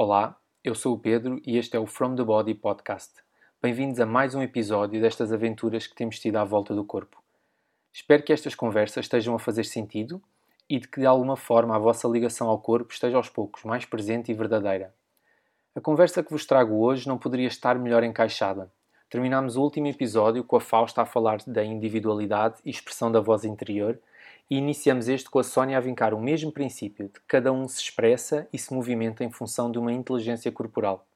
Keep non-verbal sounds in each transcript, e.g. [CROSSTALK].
Olá, eu sou o Pedro e este é o From the Body Podcast. Bem-vindos a mais um episódio destas aventuras que temos tido à volta do corpo. Espero que estas conversas estejam a fazer sentido e de que de alguma forma a vossa ligação ao corpo esteja aos poucos mais presente e verdadeira. A conversa que vos trago hoje não poderia estar melhor encaixada. Terminámos o último episódio com a Fausta a falar da individualidade e expressão da voz interior e iniciamos este com a Sónia a vincar o mesmo princípio de que cada um se expressa e se movimenta em função de uma inteligência corporal.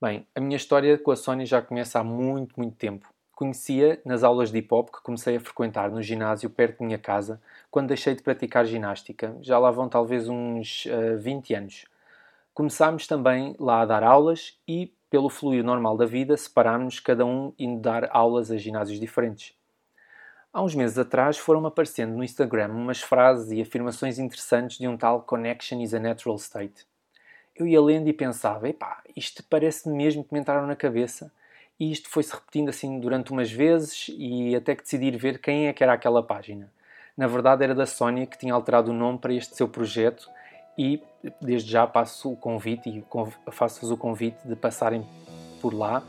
Bem, a minha história com a Sónia já começa há muito, muito tempo. Conhecia nas aulas de hip hop que comecei a frequentar no ginásio perto da minha casa quando deixei de praticar ginástica. Já lá vão talvez uns uh, eh, 20 anos. Começámos também lá a dar aulas e, pelo fluir normal da vida, separámos cada um indo dar aulas a ginásios diferentes. Há uns meses atrás foram aparecendo no Instagram umas frases e afirmações interessantes de um tal Connection is a Natural State. Eu ia lendo e pensava, epá, isto parece mesmo que me entraram na cabeça. E isto foi-se repetindo assim durante umas vezes e até que decidi ver quem é que era aquela página. Na verdade era da Sónia que tinha alterado o nome para este seu projeto e desde já passo o convite e faço-vos o convite de passarem por lá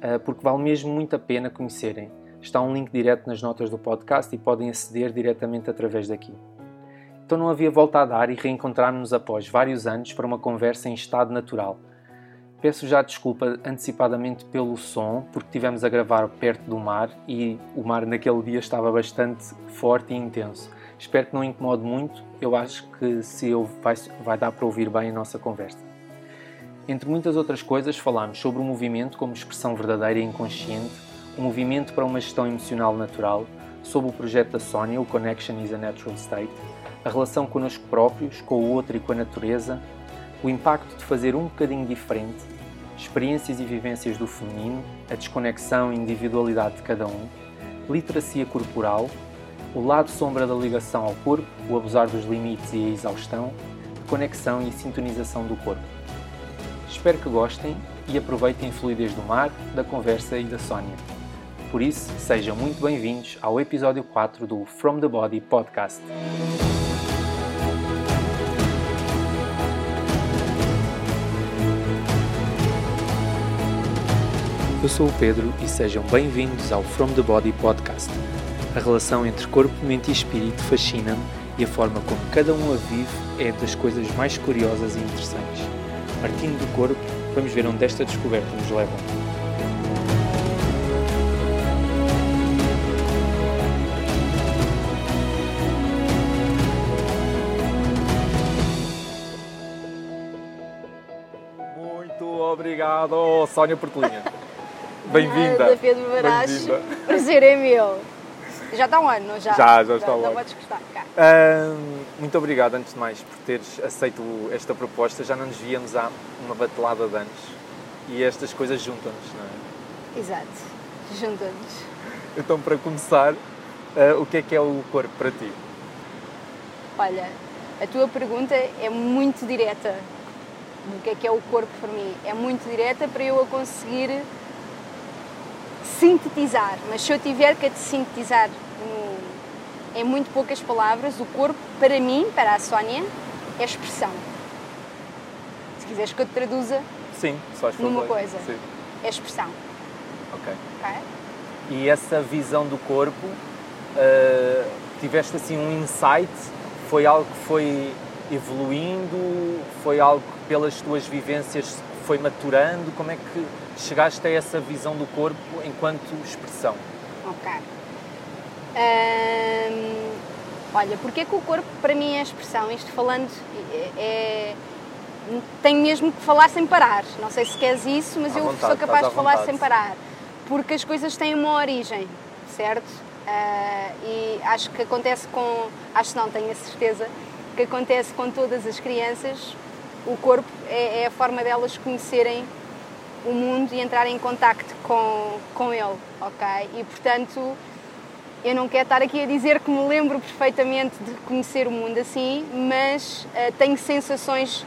eh, porque vale mesmo muito a pena conhecerem Está um link direto nas notas do podcast e podem aceder diretamente através daqui. Então não havia volta a dar e reencontrarmos-nos após vários anos para uma conversa em estado natural. Peço já desculpa antecipadamente pelo som, porque tivemos a gravar perto do mar e o mar naquele dia estava bastante forte e intenso. Espero que não incomode muito, eu acho que se eu vai, vai dar para ouvir bem a nossa conversa. Entre muitas outras coisas, falámos sobre o movimento como expressão verdadeira e inconsciente o movimento para uma gestão emocional natural, sob o projeto da Sónia, o Connection is a Natural State, a relação connosco próprios, com o outro e com a natureza, o impacto de fazer um bocadinho diferente, experiências e vivências do feminino, a desconexão e individualidade de cada um, literacia corporal, o lado sombra da ligação ao corpo, o abusar dos limites e a exaustão, conexão e sintonização do corpo. Espero que gostem e aproveitem a fluidez do mar, da conversa e da Sónia. Por isso, sejam muito bem-vindos ao episódio 4 do From the Body podcast. Eu sou o Pedro e sejam bem-vindos ao From the Body podcast. A relação entre corpo, mente e espírito fascina-me e a forma como cada um a vive é das coisas mais curiosas e interessantes. Partindo do corpo, vamos ver onde esta descoberta nos leva. Obrigado, Sónia Portelinha. Bem-vinda. Pedro Baracho. Prazer é meu. Já está um ano, já? Já, já está um ano. podes gostar. Muito obrigado, antes de mais, por teres aceito esta proposta. Já não nos víamos há uma batelada de anos. E estas coisas juntam-nos, não é? Exato. Juntam-nos. Então, para começar, uh, o que é que é o corpo para ti? Olha, a tua pergunta é muito direta do que é que é o corpo para mim. É muito direta para eu a conseguir sintetizar, mas se eu tiver que a sintetizar no, em muito poucas palavras, o corpo, para mim, para a Sónia, é expressão. Se quiseres que eu te traduza Sim, numa coisa, Sim. é expressão. Ok. E essa visão do corpo, uh, tiveste assim um insight? Foi algo que foi evoluindo? Foi algo que pelas tuas vivências foi maturando? Como é que chegaste a essa visão do corpo enquanto expressão? Ok. Hum, olha, porque é que o corpo para mim é expressão? Isto falando é, é tenho mesmo que falar sem parar. Não sei se queres isso, mas à eu vontade, sou capaz de falar sem parar. Porque as coisas têm uma origem, certo? Uh, e acho que acontece com. Acho não, tenho a certeza que acontece com todas as crianças, o corpo é, é, a forma delas conhecerem o mundo e entrarem em contacto com, com ele, ok? E portanto, eu não quero estar aqui a dizer que me lembro perfeitamente de conhecer o mundo assim, mas uh, tenho sensações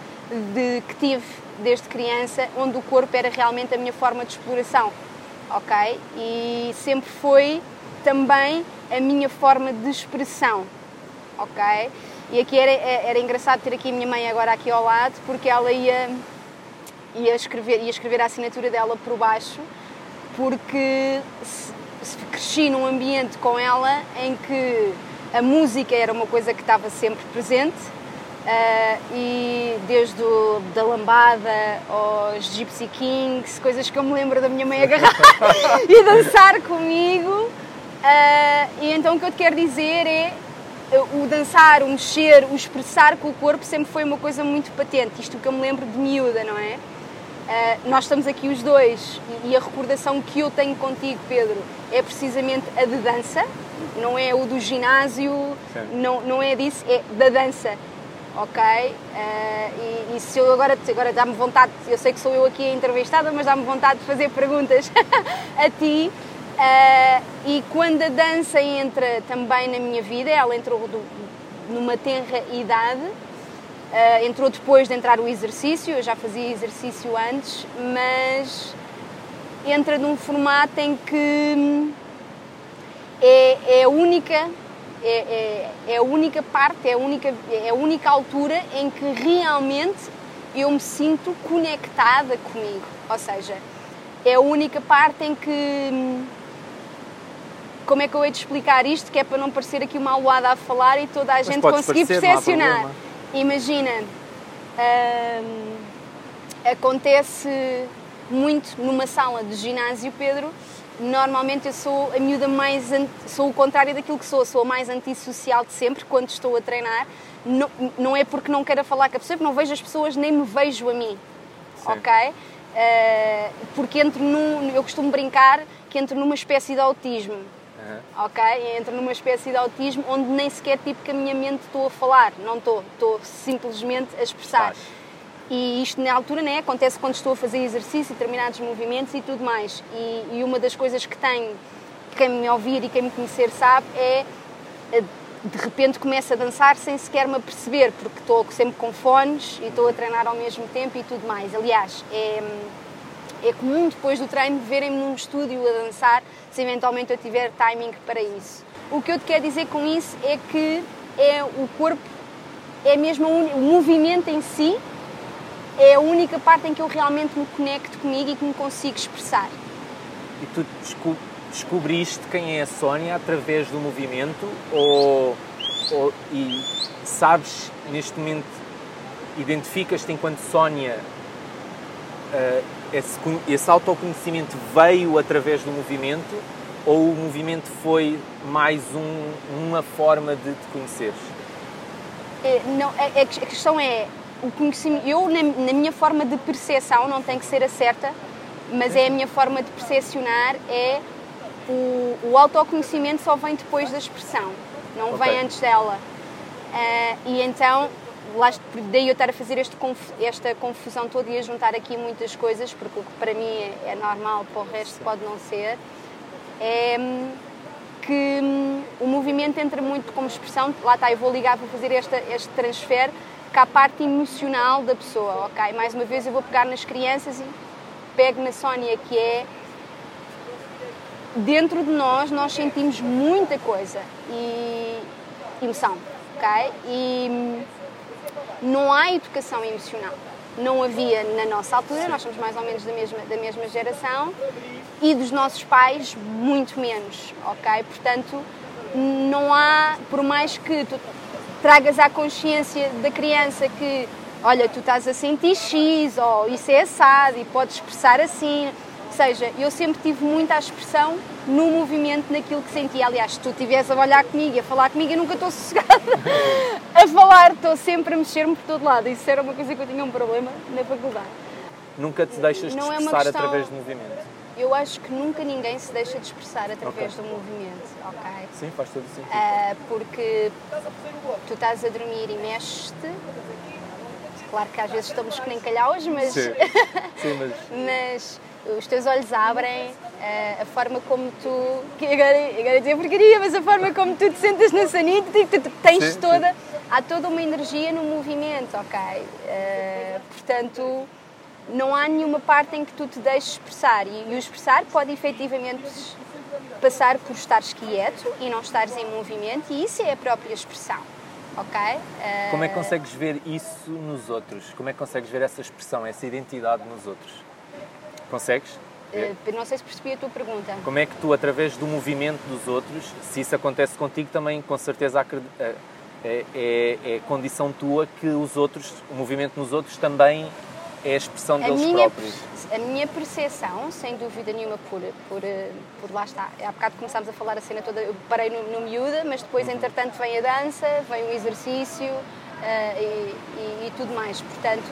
de que tive desde criança, onde o corpo era realmente a minha forma de exploração, ok? E sempre foi também a minha forma de expressão, ok? E aqui era, era engraçado ter aqui a minha mãe agora aqui ao lado, porque ela ia, ia, escrever, ia escrever a assinatura dela por baixo, porque se, se cresci num ambiente com ela em que a música era uma coisa que estava sempre presente, Uh, e desde o, da lambada aos Gypsy Kings, coisas que eu me lembro da minha mãe agarrar [LAUGHS] e dançar comigo. Uh, e então o que eu te quero dizer é o dançar, o mexer, o expressar com o corpo sempre foi uma coisa muito patente. Isto que eu me lembro de miúda, não é? Uh, nós estamos aqui os dois e a recordação que eu tenho contigo, Pedro, é precisamente a de dança, não é o do ginásio, não, não é disso, é da dança ok? Uh, e, e, se eu agora, agora dá-me vontade, eu sei que sou eu aqui a entrevistada, mas dá-me vontade de fazer perguntas [LAUGHS] a ti. Uh, e quando a dança entra também na minha vida, ela entrou do, numa tenra idade, uh, entrou depois de entrar o exercício, eu já fazia exercício antes, mas entra num formato em que hum, é, é a única é, é, é, a única parte, é a única, é a única altura em que realmente eu me sinto conectada comigo. Ou seja, é a única parte em que. Como é que eu hei de explicar isto? Que é para não parecer aqui uma aluada a falar e toda a Mas gente conseguir percepcionar. Imagina, hum, acontece muito numa sala de ginásio, Pedro, normalmente eu sou a miúda mais. sou o contrário daquilo que sou, sou a mais antissocial de sempre quando estou a treinar. Não, não é porque não queira falar com a pessoa, porque não vejo as pessoas nem me vejo a mim. Sim. Ok? Uh, porque entro num. Eu costumo brincar que entro numa espécie de autismo. Uhum. Ok? Entro numa espécie de autismo onde nem sequer tipo que a minha mente estou a falar. Não estou. Estou simplesmente a expressar. Faz. E isto na altura né, acontece quando estou a fazer exercício, determinados movimentos e tudo mais. E, e uma das coisas que tenho, quem me ouvir e quem me conhecer sabe, é eh, de repente começo a dançar sem sequer me aperceber, porque estou sempre com fones e estou a treinar ao mesmo tempo e tudo mais. Aliás, é, é comum depois do treino verem-me num estúdio a dançar, se eventualmente eu tiver timing para isso. O que eu te quero dizer com isso é que é o corpo, é mesmo o movimento em si, é a única parte em que eu realmente me conecto comigo e que me consigo expressar. E tu desco descobriste quem é a Sónia através do movimento ou, ou e sabes neste momento identificas-te enquanto Sónia uh, esse, esse autoconhecimento veio através do movimento ou o movimento foi mais um, uma forma de te conheceres? É, não, a, a questão é o conhecimento, eu na, na, minha forma de percepção, não tem que ser a certa, mas é a minha forma de percepcionar, é o, o autoconhecimento só vem depois da expressão, não okay. vem antes dela. Uh, e então, lá, daí eu estar a fazer este, esta confusão toda e a juntar aqui muitas coisas, porque o que para mim é, é normal, para o resto pode não ser, é que o movimento entra muito como expressão, lá está, eu vou ligar, vou fazer esta, este transfer, que a parte emocional da pessoa, ok? Mais uma vez eu vou pegar nas crianças e pego na Sónia, que é dentro de nós nós sentimos muita coisa e emoção, ok? E não há educação emocional. Não havia na nossa altura, nós somos mais ou menos da mesma, da mesma geração, e dos nossos pais, muito menos, ok? Portanto, não há, por mais que tu tragas à consciência da criança que, olha, tu estás a sentir X, ou isso é assado e podes expressar assim. Ou seja, eu sempre tive muita expressão no movimento, naquilo que sentia. Aliás, se tu estivesse a olhar comigo e a falar comigo, eu nunca estou sossegada [LAUGHS] a falar, estou sempre a mexer-me por todo lado. Isso era uma coisa que eu tinha um problema na faculdade. Nunca te deixas de expressar é questão... através do movimento? Eu acho que nunca ninguém se deixa de expressar através okay. do movimento, ok? Sim, faz todo sentido. Uh, porque tu estás a dormir e mexes-te. Claro que às vezes estamos que nem calhaus, mas... Sim. [LAUGHS] Sim, mas... mas os teus olhos abrem, uh, a forma como tu. Agora, agora dizer porcaria, mas a forma como tu te sentas na sanita, tu tens sim, toda. Sim. Há toda uma energia no movimento, ok? Uh, portanto não há nenhuma parte em que tu te deixes expressar. E, e o expressar pode efetivamente passar por estares quieto e não estares em movimento, e isso é a própria expressão. ok? Uh... Como é que consegues ver isso nos outros? Como é que consegues ver essa expressão, essa identidade nos outros? Consegues? Uh, não sei se percebi a tua pergunta. Como é que tu, através do movimento dos outros, se isso acontece contigo, também com certeza é, é, é condição tua que os outros, o movimento nos outros também é a expressão deles a minha, próprios. A minha percepção, sem dúvida nenhuma, por, por, por lá está. Há bocado começámos a falar a cena toda, eu parei no, no miúda, mas depois, uhum. entretanto, vem a dança, vem o exercício uh, e, e, e tudo mais. Portanto,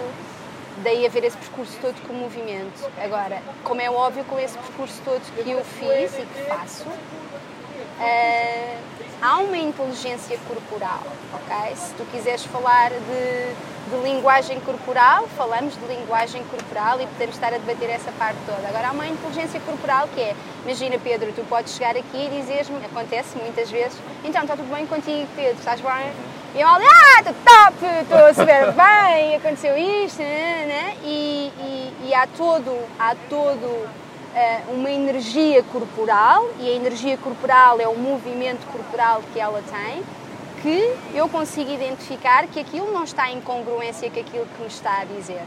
daí haver esse percurso todo com movimento. Agora, como é óbvio, com esse percurso todo que eu fiz e que faço, uh, há uma inteligência corporal, ok? Se tu quiseres falar de, de, linguagem corporal, falamos de linguagem corporal e podemos estar a debater essa parte toda. Agora, há uma inteligência corporal que é, imagina Pedro, tu podes chegar aqui e dizeres-me, acontece muitas vezes, então está tudo bem contigo Pedro, estás bem? E eu olho, ah, estou top, estou a saber bem, aconteceu isto, né, né? E, e, e há todo, há todo eh, uma energia corporal, e a energia corporal é o movimento corporal que ela tem, que eu consigo identificar que aquilo não está em congruência com aquilo que me está a dizer.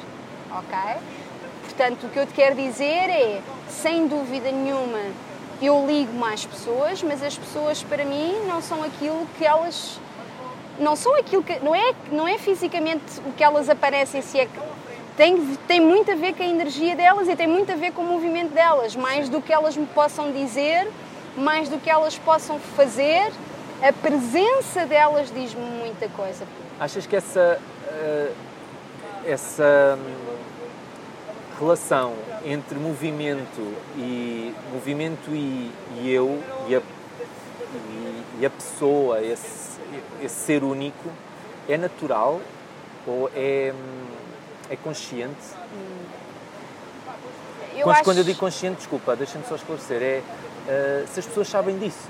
Ok? Portanto, o que eu te quero dizer é, sem dúvida nenhuma, eu ligo mais pessoas, mas as pessoas para mim não são aquilo que elas não são aquilo que não é não é fisicamente o que elas aparecem se é tem, tem muito a ver com a energia delas e tem muito a ver com o movimento delas, mais do que elas me possam dizer, mais do que elas possam fazer, a presença delas diz-me muita coisa. Achas que essa, uh, essa hum, relação entre movimento e movimento e, e eu e a, e, a pessoa, esse, esse ser único, é natural ou é hum, é consciente? Hum. Eu quando, acho... quando eu digo consciente, desculpa, deixa-me só esclarecer, é uh, se as pessoas sabem disso.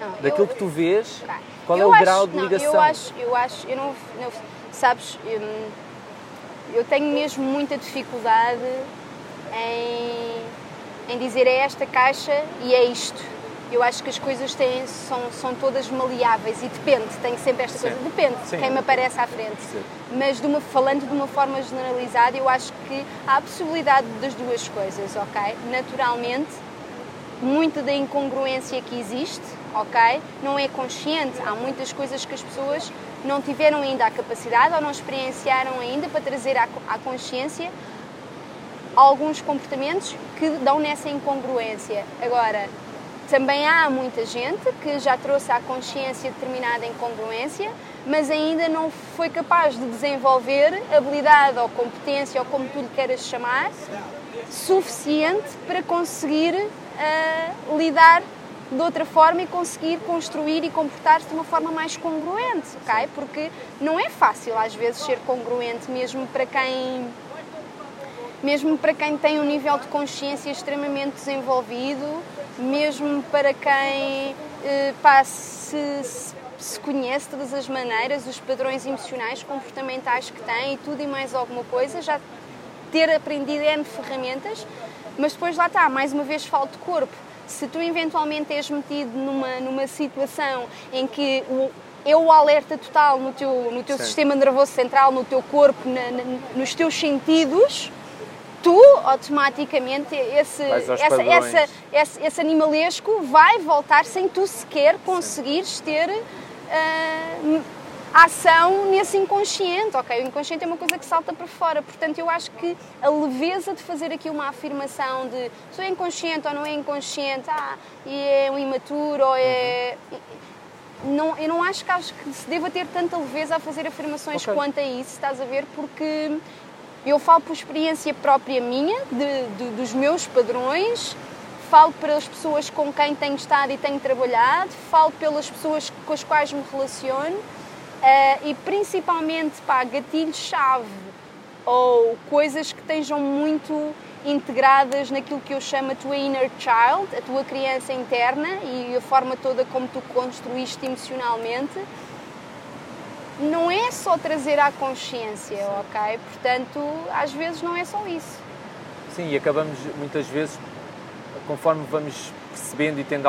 Não, Daquilo eu, que tu vês, qual é o acho, grau de ligação? Não, eu acho, eu acho, eu não, não sabes, eu, eu tenho mesmo muita dificuldade em, em dizer é esta caixa e é isto eu acho que as coisas têm, são, são todas maleáveis e depende, tem sempre esta coisa, depende de quem me aparece à frente. Sim. Mas de uma, falando de uma forma generalizada, eu acho que há a possibilidade das duas coisas, ok? Naturalmente, muita da incongruência que existe, ok? Não é consciente. Há muitas coisas que as pessoas não tiveram ainda a capacidade ou não experienciaram ainda para trazer à, à consciência alguns comportamentos que dão nessa incongruência. Agora, também há muita gente que já trouxe à consciência determinada incongruência, mas ainda não foi capaz de desenvolver habilidade ou competência, ou como tu lhe queiras chamar, suficiente para conseguir uh, lidar de outra forma e conseguir construir e comportar-se de uma forma mais congruente, ok? Porque não é fácil às vezes ser congruente, mesmo para quem mesmo para quem tem um nível de consciência extremamente desenvolvido, mesmo para quem eh, pá, se, se conhece de todas as maneiras, os padrões emocionais, comportamentais que tem e tudo e mais alguma coisa, já ter aprendido N ferramentas, mas depois lá está, mais uma vez falta de corpo. Se tu eventualmente és metido numa, numa situação em que o, é o alerta total no teu, no teu sistema nervoso central, no teu corpo, na, na, nos teus sentidos, tu automaticamente esse, essa, essa, esse, esse, animalesco vai voltar sem tu sequer conseguires ter uh, ação nesse inconsciente, ok? O inconsciente é uma coisa que salta para fora, portanto eu acho que a leveza de fazer aqui uma afirmação de sou inconsciente ou não é inconsciente, ah, e é um imaturo ou é... Não, eu não acho que, acho que se deva ter tanta leveza a fazer afirmações okay. quanto a isso, estás a ver? Porque eu falo por experiência própria minha, de, de, dos meus padrões, falo pelas pessoas com quem tenho estado e tenho trabalhado, falo pelas pessoas com as quais me relaciono. Uh, e principalmente para gatilhos-chave ou coisas que estejam muito integradas naquilo que eu chamo a tua inner child, a tua criança interna e a forma toda como tu construíste emocionalmente não é só trazer à consciência, ok? Portanto, às vezes não é só isso. Sim, e acabamos muitas vezes, conforme vamos percebendo e tendo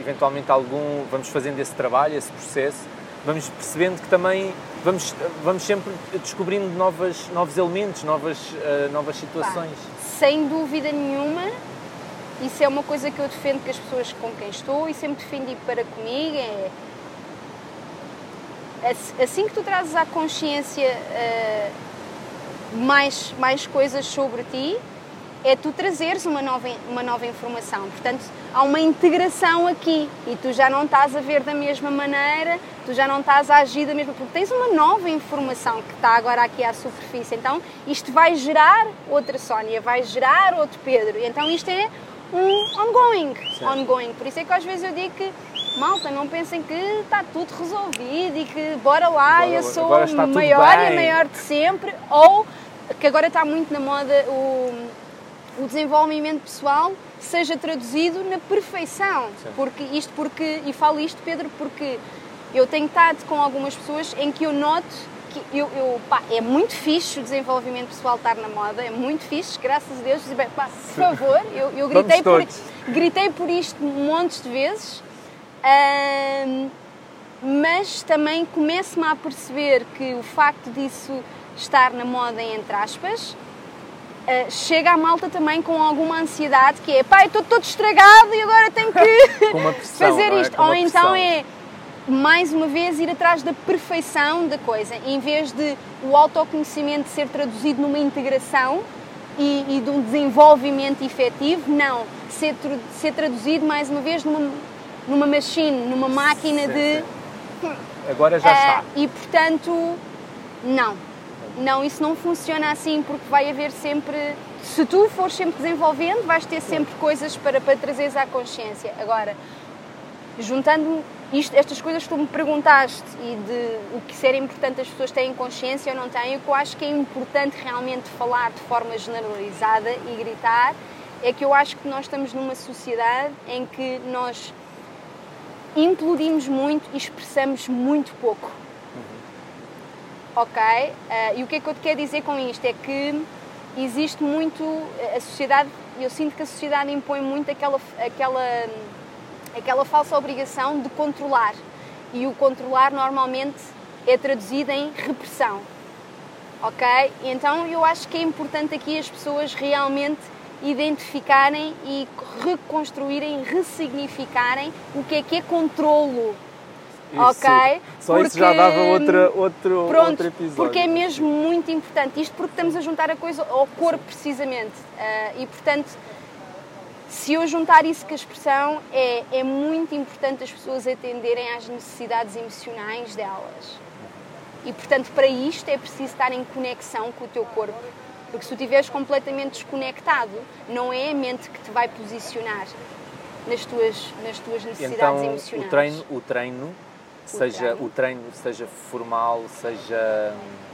eventualmente algum, vamos fazendo esse trabalho, esse processo, vamos percebendo que também vamos, vamos sempre descobrindo novas, novos elementos, novas, uh, novas situações. Pá, sem dúvida nenhuma, isso é uma coisa que eu defendo com as pessoas com quem estou e sempre defendi para comigo. É, assim que tu trazes à consciência uh, mais, mais coisas sobre ti, é tu trazeres uma nova, uma nova informação. Portanto, há uma integração aqui e tu já não estás a ver da mesma maneira, tu já não estás a agir da mesma porque tens uma nova informação que está agora aqui à superfície. Então, isto vai gerar outra Sónia, vai gerar outro Pedro. Então, isto é um ongoing, ongoing. Por isso é que às vezes eu digo que malta, não pensem que está tudo resolvido e que bora lá, agora, eu sou maior e maior de sempre, ou que agora está muito na moda o o desenvolvimento pessoal seja traduzido na perfeição. Sim. Porque isto porque e falo isto Pedro porque eu tenho estado com algumas pessoas em que eu noto que eu, eu pá, é muito fixe o desenvolvimento pessoal estar na moda, é muito fixe, graças a Deus. Pá, por favor, eu, eu gritei, por, gritei por isto montes de vezes, mas também começo-me a perceber que o facto disso estar na moda, entre aspas, Uh, chega a malta também com alguma ansiedade que é pai, estou todo estragado e agora tenho que [LAUGHS] [LAUGHS] pressão, fazer é? isto. É? Ou então é mais uma vez ir atrás da perfeição da coisa, em vez de o autoconhecimento ser traduzido numa integração e, e de um desenvolvimento efetivo, não, ser, ser traduzido mais uma vez numa, numa machine, numa máquina sim, de. Sim. Agora já uh, está. E portanto, não não, isso não funciona assim porque vai haver sempre. Se tu fores sempre desenvolvendo, vais ter sempre coisas para, para trazeres à consciência. Agora, juntando isto, estas coisas que tu me perguntaste e de o que ser importante as pessoas têm consciência ou não têm, o que eu acho que é importante realmente falar de forma generalizada e gritar é que eu acho que nós estamos numa sociedade em que nós implodimos muito e expressamos muito pouco ok? Uh, e o que é que eu te quero dizer com isto? É que existe muito, a sociedade, eu sinto que a sociedade impõe muito aquela, aquela, aquela falsa obrigação de controlar. E o controlar normalmente é traduzido em repressão, ok? Então eu acho que é importante aqui as pessoas realmente identificarem e reconstruírem, ressignificarem o que é que é controlo isso. Ok? Só porque, isso já dava outra, outro, pronto, outro episódio. Porque é mesmo muito importante. Isto porque estamos a juntar a coisa ao corpo, precisamente. Uh, e, portanto, se eu juntar isso com a expressão, é, é muito importante as pessoas atenderem às necessidades emocionais delas. E, portanto, para isto é preciso estar em conexão com o teu corpo. Porque se tu estiveres completamente desconectado, não é a mente que te vai posicionar nas tuas, nas tuas necessidades então, emocionais. O treino, o treino seja treino. o treino seja formal, seja hum,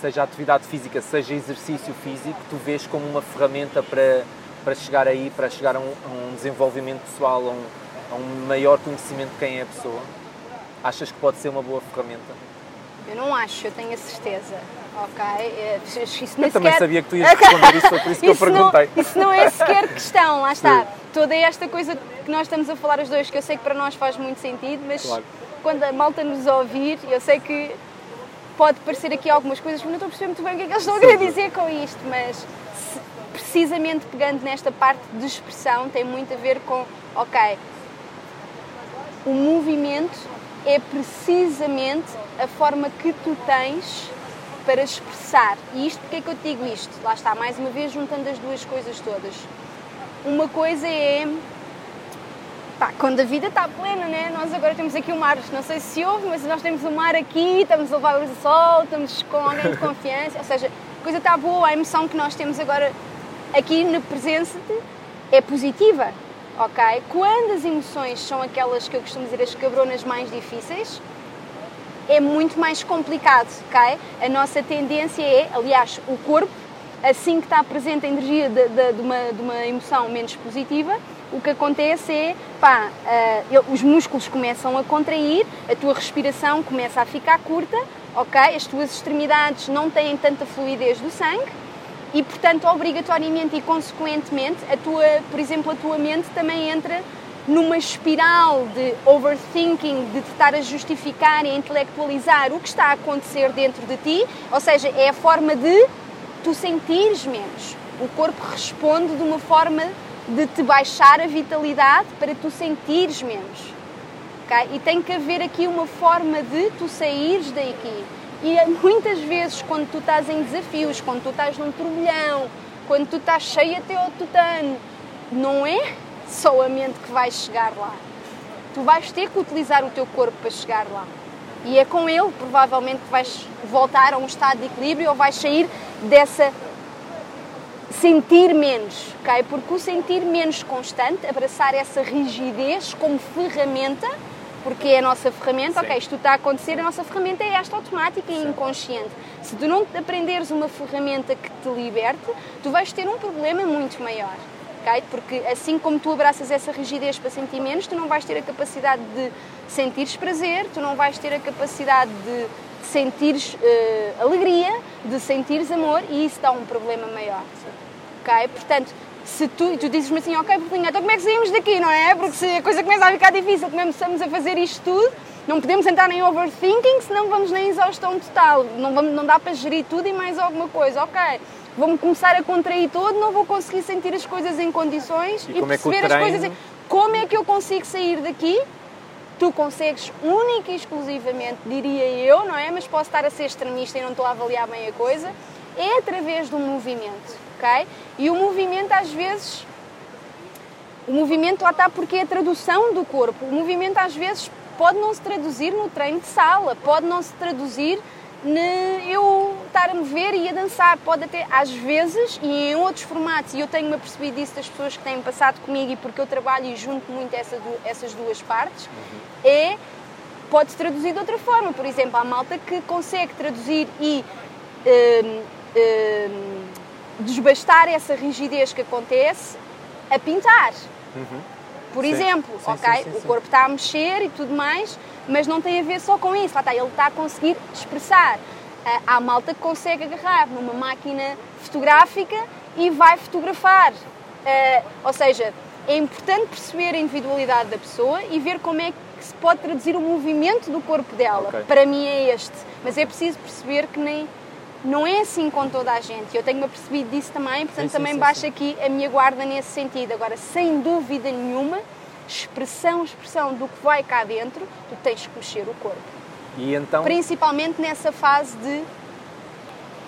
seja atividade física, seja exercício físico, tu vês como uma ferramenta para, para chegar aí, para chegar a um, a um desenvolvimento pessoal, a um, a um maior conhecimento de quem é a pessoa? Achas que pode ser uma boa ferramenta? Eu não acho, eu tenho a certeza. Ok? É, isso eu também sabia que tu ias [LAUGHS] responder isso, por isso que isso eu perguntei. Não, isso não é sequer questão, lá está. Sim. Toda esta coisa que nós estamos a falar os dois, que eu sei que para nós faz muito sentido, mas claro. quando a malta nos ouvir, eu sei que pode parecer aqui algumas coisas, mas não estou a perceber muito bem o que é que eles estão a querer dizer com isto, mas precisamente pegando nesta parte de expressão, tem muito a ver com, ok, o movimento é precisamente a forma que tu tens para expressar. E isto, porque é que eu te digo isto? Lá está, mais uma vez, juntando as duas coisas todas. Uma coisa é. Pá, quando a vida está plena, né? Nós agora temos aqui o mar, não sei se ouve, mas nós temos o mar aqui, estamos a levar do sol, estamos com alguém de confiança, ou seja, a coisa está boa, a emoção que nós temos agora aqui na presença é positiva, ok? Quando as emoções são aquelas que eu costumo dizer as cabronas mais difíceis, é muito mais complicado, ok? A nossa tendência é, aliás, o corpo, assim que está presente a energia de, de, de, uma, de uma emoção menos positiva, o que acontece é, pá, uh, os músculos começam a contrair, a tua respiração começa a ficar curta, ok? As tuas extremidades não têm tanta fluidez do sangue e, portanto, obrigatoriamente e consequentemente, a tua, por exemplo, a tua mente também entra numa espiral de overthinking, de te estar a justificar e a intelectualizar o que está a acontecer dentro de ti, ou seja, é a forma de tu sentires menos. O corpo responde de uma forma de te baixar a vitalidade para tu sentires menos. Okay? E tem que haver aqui uma forma de tu saíres daqui. E muitas vezes, quando tu estás em desafios, quando tu estás num turbilhão, quando tu estás cheio até ao tutano, não é só a mente que vai chegar lá. Tu vais ter que utilizar o teu corpo para chegar lá. E é com ele, provavelmente, que vais voltar a um estado de equilíbrio ou vais sair dessa sentir menos, ok? Porque o sentir menos constante, abraçar essa rigidez como ferramenta, porque é a nossa ferramenta, Sim. ok, isto está a acontecer, a nossa ferramenta é esta automática e inconsciente. Se tu não aprenderes uma ferramenta que te liberte, tu vais ter um problema muito maior porque assim como tu abraças essa rigidez para sentir menos, tu não vais ter a capacidade de sentires prazer, tu não vais ter a capacidade de sentires uh, alegria, de sentires amor e isso dá um problema maior. Ok? Portanto, se tu, tu dizes-me assim, ok, Portinha, então como é que saímos daqui, não é? Porque se a coisa começa a ficar difícil, começamos a fazer isto tudo, não podemos entrar em overthinking, senão vamos na exaustão total. Não, vamos, não dá para gerir tudo e mais alguma coisa. Ok, vou-me começar a contrair todo, não vou conseguir sentir as coisas em condições e, e é perceber é treino... as coisas. Como é que eu consigo sair daqui? Tu consegues única e exclusivamente, diria eu, não é? Mas posso estar a ser extremista e não estou a avaliar bem a coisa. É através do movimento, ok? E o movimento às vezes o movimento lá está porque é a tradução do corpo. O movimento às vezes pode não se traduzir no treino de sala, pode não se traduzir eu estar a mover e a dançar. Pode até, às vezes, e em outros formatos, e eu tenho-me apercebido disso das pessoas que têm passado comigo e porque eu trabalho e junto muito essa, essas duas partes, uhum. é pode-se traduzir de outra forma. Por exemplo, há malta que consegue traduzir e hum, hum, desbastar essa rigidez que acontece a pintar. Uhum. Por sim. exemplo, sim, ok? Sim, o corpo está a mexer e tudo mais, mas não tem a ver só com isso. Lá está, ele está a conseguir expressar. Ah, há malta que consegue agarrar numa máquina fotográfica e vai fotografar. Uh, ou seja, é importante perceber a individualidade da pessoa e ver como é que se pode traduzir o movimento do corpo dela. Okay. Para mim é este. Mas é preciso perceber que nem, não é assim com toda a gente. Eu tenho-me apercebido disso também, portanto sim, também sim, baixo sim. aqui a minha guarda nesse sentido. Agora, sem dúvida nenhuma, expressão, expressão do que vai cá dentro, tu tens que mexer o corpo. E então... Principalmente nessa fase de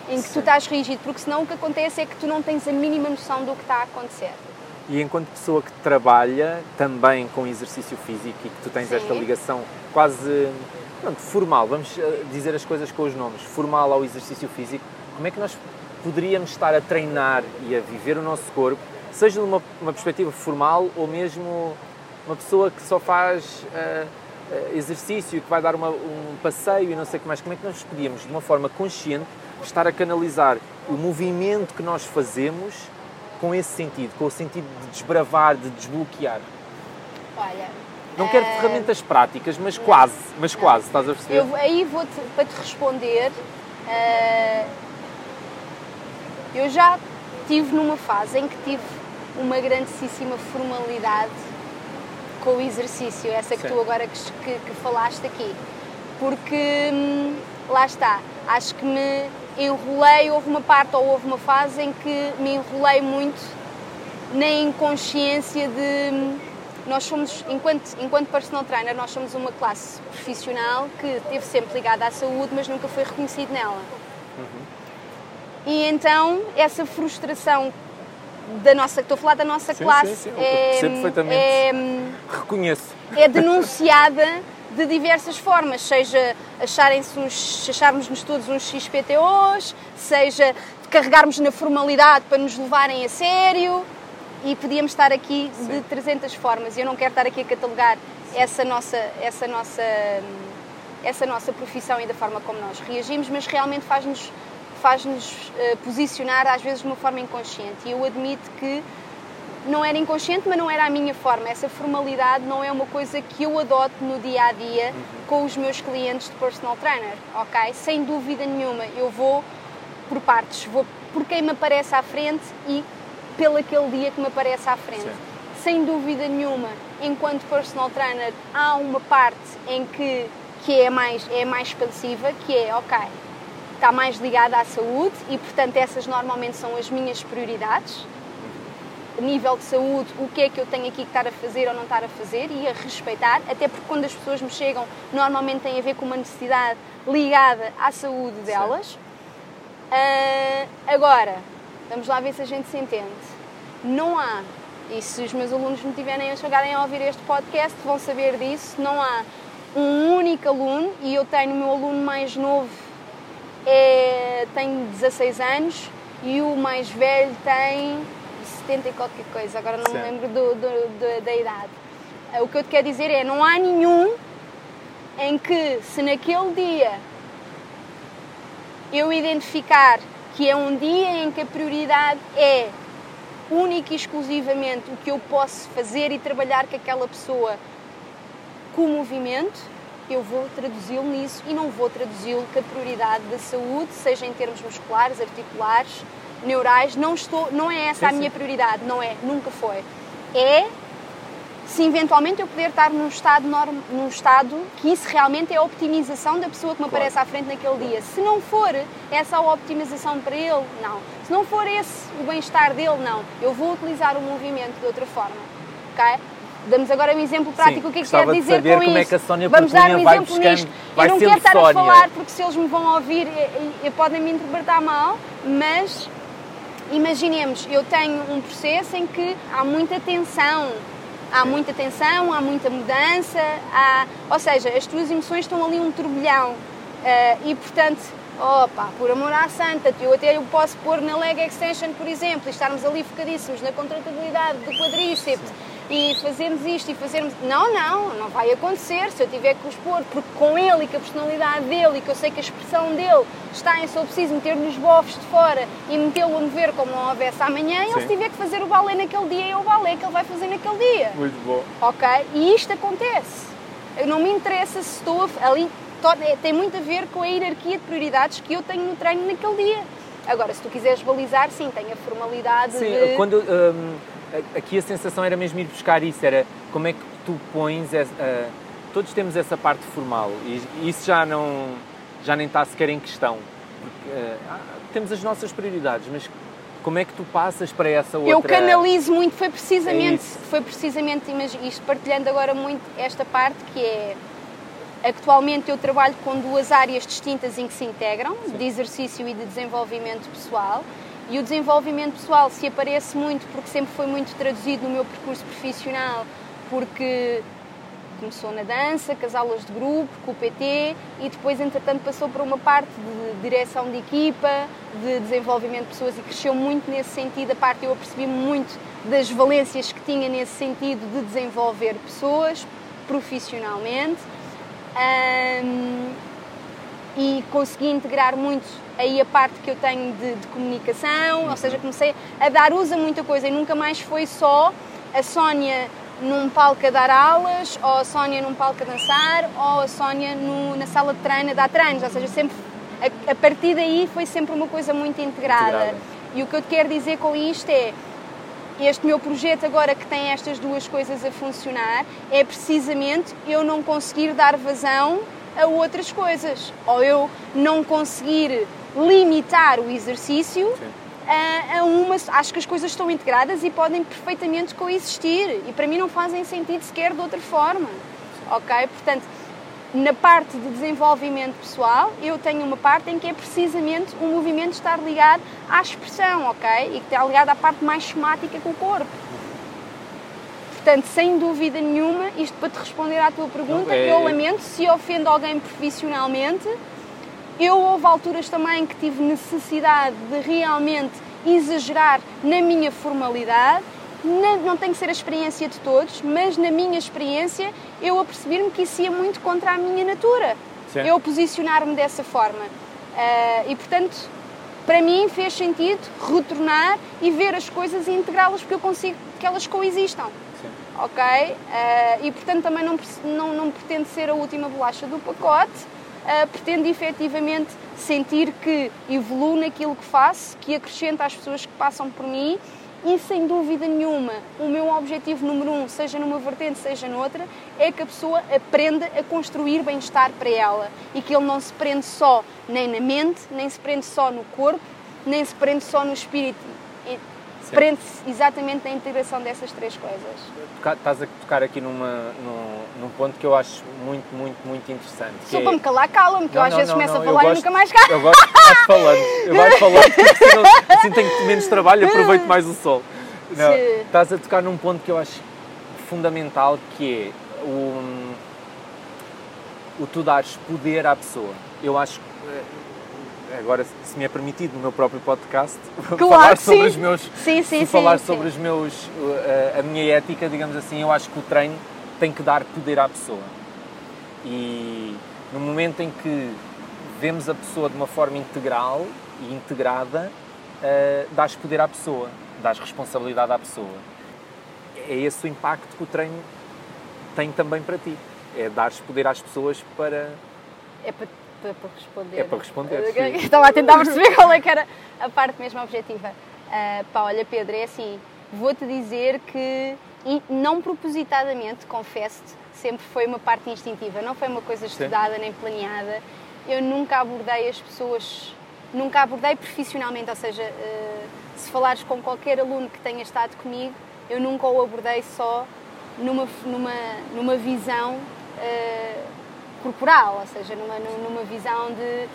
em que tu estás rígido, porque senão o que acontece é que tu não tens a mínima noção do que está a acontecer. E enquanto pessoa que trabalha também com exercício físico e que tu tens Sim. esta ligação quase pronto, formal, vamos eh, dizer as coisas com os nomes, formal ao exercício físico, como é que nós poderíamos estar a treinar e a viver o nosso corpo, seja de uma, perspectiva formal ou mesmo uma pessoa que só faz uh, exercício que vai dar uma, um passeio e não sei o que mais, como é que nós podíamos, de uma forma consciente, estar a canalizar o movimento que nós fazemos com esse sentido, com o sentido de desbravar, de desbloquear? Olha, não quero uh... ferramentas práticas, mas não, quase, mas não. quase, estás a perceber? Eu, aí vou-te, para te responder, uh, eu já tive numa fase em que tive uma grandíssima formalidade com o exercício, essa que Sim. tu agora que, que, que, falaste aqui. Porque hum, lá está, acho que me enrolei, houve uma parte ou houve uma fase em que me enrolei muito na inconsciência de. Nós somos, enquanto, enquanto personal trainer, nós somos uma classe profissional que esteve sempre ligada à saúde, mas nunca foi reconhecido nela. Uhum. E então, essa frustração da nossa, estou a falar da nossa sim, classe, sim, sim. É, perfeitamente. É, Reconheço. É denunciada de diversas formas, seja acharem-se uns, acharmos-nos todos uns XPTOs, seja carregarmos na formalidade para nos levarem a sério e podíamos estar aqui de 300 formas. Eu não quero estar aqui a catalogar essa nossa, essa nossa, essa nossa profissão e da forma como nós reagimos, mas realmente faz-nos faz-nos uh, posicionar às vezes de uma forma inconsciente. E eu admito que não era inconsciente, mas não era a minha forma. Essa formalidade não é uma coisa que eu adoto no dia a dia uhum. com os meus clientes de personal trainer, ok? Sem dúvida nenhuma, eu vou por partes, vou por quem me aparece à frente e pelo aquele dia que me aparece à frente. Sim. sem dúvida nenhuma, enquanto personal trainer, há uma parte em que, que é, mais, é mais expansiva, que é, ok, está mais ligada à saúde e, portanto, essas normalmente são as minhas prioridades. Nível de saúde, o que é que eu tenho aqui que estar a fazer ou não estar a fazer e a respeitar, até porque quando as pessoas me chegam, normalmente tem a ver com uma necessidade ligada à saúde delas. Uh, agora, vamos lá ver se a gente se entende. Não há, e se os meus alunos me tiverem a chegarem a ouvir este podcast, vão saber disso, não há um único aluno, e eu tenho o meu aluno mais novo, é, tem 16 anos, e o mais velho tem 70 e qualquer coisa, agora não me lembro do, do, do, da idade. Uh, o que eu te quero dizer é, não há nenhum em que se naquele dia eu identificar que é um dia em que a prioridade é única e exclusivamente o que eu posso fazer e trabalhar com aquela pessoa com o movimento, eu vou traduzi-lo nisso e não vou traduzi-lo com a prioridade da saúde, seja em termos musculares, articulares, neurais. Não, estou, não é essa sim, a minha prioridade, não é, nunca foi. É se eventualmente eu puder estar num estado, norm, num estado que isso realmente é a optimização da pessoa que me claro. aparece à frente naquele dia. Se não for essa a optimização para ele, não. Se não for esse o bem-estar dele, não. Eu vou utilizar o movimento de outra forma. Ok? Damos agora um exemplo prático. Sim, o que é que quer dizer com como isto? É que Vamos dar um exemplo buscando, nisto. Eu não quero estar Sónia. a falar porque se eles me vão ouvir podem me interpretar mal, mas imaginemos, eu tenho um processo em que há muita tensão, há muita tensão, há muita mudança, há, ou seja, as tuas emoções estão ali um turbilhão. Uh, e portanto, opa, por amor à santa, eu até eu posso pôr na leg extension, por exemplo, e estarmos ali focadíssimos na contratabilidade do quadríceps e fazermos isto e fazermos. Não, não, não vai acontecer se eu tiver que os pôr, porque com ele e com a personalidade dele e que eu sei que a expressão dele está em se eu preciso meter-lhe os bofos de fora e metê-lo a mover como não houvesse amanhã, Sim. ele se tiver que fazer o balé naquele dia, é o balé que ele vai fazer naquele dia. Muito bom. Ok? E isto acontece. Eu não me interessa se estou ali. É, tem muito a ver com a hierarquia de prioridades que eu tenho no treino naquele dia. Agora, se tu quiseres balizar, sim, tem a formalidade sim, de... quando... Hum aqui a sensação era mesmo ir buscar isso, era como é que tu pões, uh, todos temos essa parte formal e isso já não, já nem está sequer em questão, porque, uh, temos as nossas prioridades, mas como é que tu passas para essa outra? Eu canalizo muito, foi precisamente, é foi precisamente, isto partilhando agora muito esta parte que é Atualmente eu trabalho com duas áreas distintas em que se integram, Sim. de exercício e de desenvolvimento pessoal. E o desenvolvimento pessoal se aparece muito porque sempre foi muito traduzido no meu percurso profissional, porque começou na dança, com as aulas de grupo, com o PT e depois, entretanto, passou para uma parte de direção de equipa, de desenvolvimento de pessoas e cresceu muito nesse sentido. A parte eu apercebi muito das valências que tinha nesse sentido de desenvolver pessoas profissionalmente. Um, e consegui integrar muito aí a parte que eu tenho de, de comunicação, ou seja, comecei a dar uso a muita coisa e nunca mais foi só a Sónia num palco a dar aulas, ou a Sónia num palco a dançar, ou a Sónia no, na sala de treino a dar treinos, ou seja, sempre, a, a, partir daí foi sempre uma coisa muito integrada. integrada. E o que eu te quero dizer com isto é, este meu projeto agora que tem estas duas coisas a funcionar, é precisamente eu não conseguir dar vazão a outras coisas. Ou eu não conseguir limitar o exercício a, a, uma. Acho que as coisas estão integradas e podem perfeitamente coexistir. E para mim não fazem sentido sequer de outra forma. Ok? Portanto, na parte de desenvolvimento pessoal, eu tenho uma parte em que é precisamente o movimento estar ligado à expressão, ok? E que está ligado à parte mais somática com o corpo. Portanto, sem dúvida nenhuma, isto para te responder à tua pergunta, é... eu lamento se ofendo alguém profissionalmente. Eu houve alturas também que tive necessidade de realmente exagerar na minha formalidade. Não, não tem que ser a experiência de todos, mas na minha experiência eu apercebi-me que isso ia muito contra a minha natura. Sim. Eu posicionar-me dessa forma. Uh, e portanto, para mim fez sentido retornar e ver as coisas e integrá-las porque eu consigo que elas coexistam ok? Uh, e portanto também não, não, não pretende ser a última bolacha do pacote, uh, pretende efetivamente sentir que evoluo naquilo que faço, que acrescenta às pessoas que passam por mim E sem dúvida nenhuma, o meu objetivo número um, seja numa vertente, seja noutra, é que a pessoa aprenda a construir bem-estar para ela e que ele não se prende só nem na mente, nem se prende só no corpo, nem se prende só no espírito. Prende-se exatamente na integração dessas três coisas. Estás a tocar aqui numa, num, num ponto que eu acho muito, muito, muito interessante. Só é... para me calar, cala-me, que não, eu às não, vezes não, começo a falar e nunca mais calo. Eu gosto de vais falando, eu vais falando, porque assim, assim tenho menos trabalho, aproveito mais o sol. Não, estás a tocar num ponto que eu acho fundamental, que é o, o tu dares poder à pessoa. Eu acho que agora se me é permitido no meu próprio podcast [LAUGHS] claro, falar sobre os meus sim, sim, falar sobre os meus a, a minha ética digamos assim eu acho que o treino tem que dar poder à pessoa. E no momento em que vemos a pessoa de uma forma integral e integrada uh, dás poder à pessoa dás responsabilidade à pessoa. É esse o impacto que o treino tem também para ti. É dar poder às pessoas para é para para responder. É para responder. [LAUGHS] Estava a tentar perceber qual é que era a parte mesmo objetiva. Uh, pá, olha, Pedro, é assim, vou-te dizer que, não propositadamente, confesso-te, sempre foi uma parte instintiva, não foi uma coisa estudada Sim. nem planeada. Eu nunca abordei as pessoas, nunca abordei profissionalmente, ou seja, uh, se falares com qualquer aluno que tenha estado comigo, eu nunca o abordei só numa, numa, numa visão. Uh, corporal, ou seja, numa, numa visão de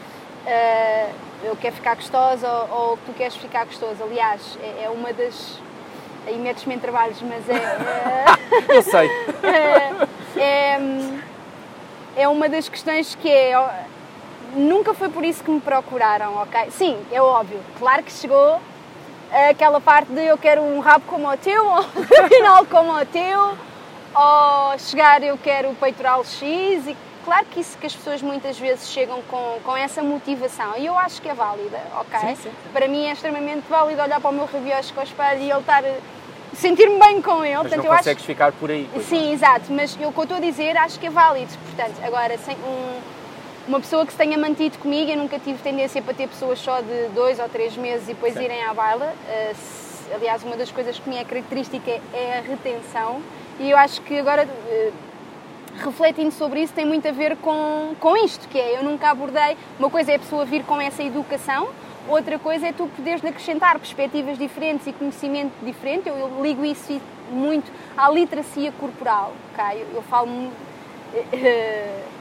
uh, eu quero ficar gostosa ou, ou, tu queres ficar gostoso. Aliás, é, é uma das. Aí metes-me em trabalhos, mas é. é [LAUGHS] eu sei. [LAUGHS] É, é, é uma das questões que é. Nunca foi por isso que me procuraram, ok? Sim, é óbvio. Claro que chegou aquela parte de eu quero um rabo como o teu, ou [LAUGHS] um final como o teu, ou chegar eu quero o peitoral X e claro que isso que as pessoas muitas vezes chegam com, com essa motivação e eu acho que é válida, ok? Sim, sim. Para mim é extremamente válido olhar para o meu rabiosco com o espelho e ele estar sentir-me bem com ele. Mas Portanto, não consegues acho... ficar por aí. Sim, não. exato, mas eu, o que eu estou a dizer acho que é válido. Portanto, agora, sem um, uma pessoa que se tenha mantido comigo, eu nunca tive tendência para ter pessoas só de dois ou três meses e depois Sim. irem à baila. Uh, se, aliás, uma das coisas que me é característica é a retenção e eu acho que agora... Uh, refletindo sobre isso, tem muito a ver com, com isto, que é, eu nunca abordei, uma coisa é a pessoa vir com essa educação, outra coisa é tu poderes acrescentar perspectivas diferentes e conhecimento diferente, eu, eu ligo isso muito à literacia corporal, ok? Eu, eu falo, uh,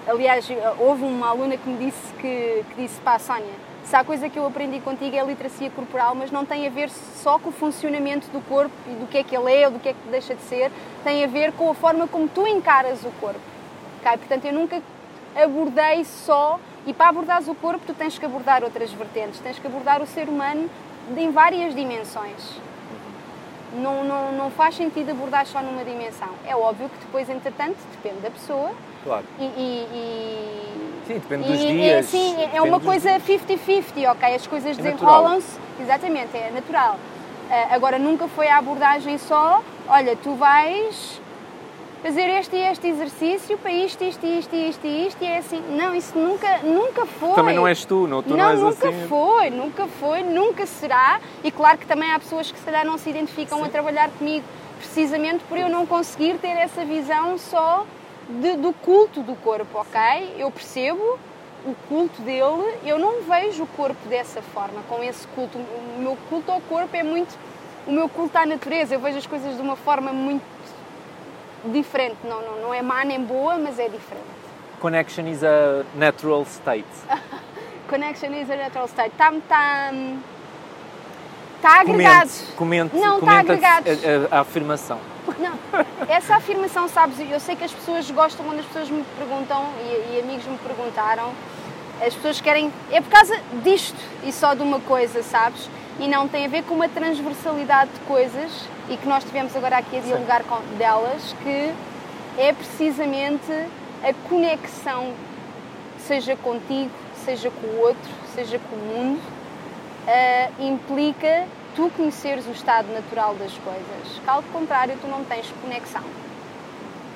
aliás, houve uma aluna que me disse que, que disse, pá, Sónia, se há coisa que eu aprendi contigo é a literacia corporal, mas não tem a ver só com o funcionamento do corpo e do que é que ele é ou do que é que deixa de ser, tem a ver com a forma como tu encaras o corpo. Okay? Portanto, eu nunca abordei só, e para abordares o corpo tu tens que abordar outras vertentes, tens que abordar o ser humano em várias dimensões. Não, não, não faz sentido abordar só numa dimensão. É óbvio que depois, entretanto, depende da pessoa. Claro. E, e, e sim, depende dos e, dias. sim, é uma coisa 50-50, ok? As coisas é desenrolam-se. Exatamente, é natural. Uh, agora, nunca foi a abordagem só, olha, tu vais fazer este e este exercício para isto, isto, isto, isto isto, e é assim. Não, isso nunca, nunca foi. Também não és tu, não, tu não, não és nunca assim. foi, nunca foi, nunca será. E claro que também há pessoas que se calhar não se identificam Sim. a trabalhar comigo, precisamente por eu não conseguir ter essa visão só de, do culto do corpo, ok? Eu percebo o culto dele, eu não vejo o corpo dessa forma, com esse culto. O meu culto ao corpo é muito o meu culto à natureza, eu vejo as coisas de uma forma muito diferente. Não, não, não é má nem boa, mas é diferente. Connection is a natural state. [LAUGHS] Connection is a natural state. Está tá, tá agregado. Comente, comente, não, está agregado. A, a, a, afirmação. [LAUGHS] Não, essa afirmação, sabes, eu sei que as pessoas gostam quando as pessoas me perguntam e, e amigos me perguntaram, as pessoas querem. É por causa disto e só de uma coisa, sabes? E não tem a ver com uma transversalidade de coisas e que nós tivemos agora aqui a dialogar com delas, que é precisamente a conexão, seja contigo, seja com o outro, seja com o mundo, uh, implica tu conheceres o estado natural das coisas. Caso contrário, tu não tens conexão.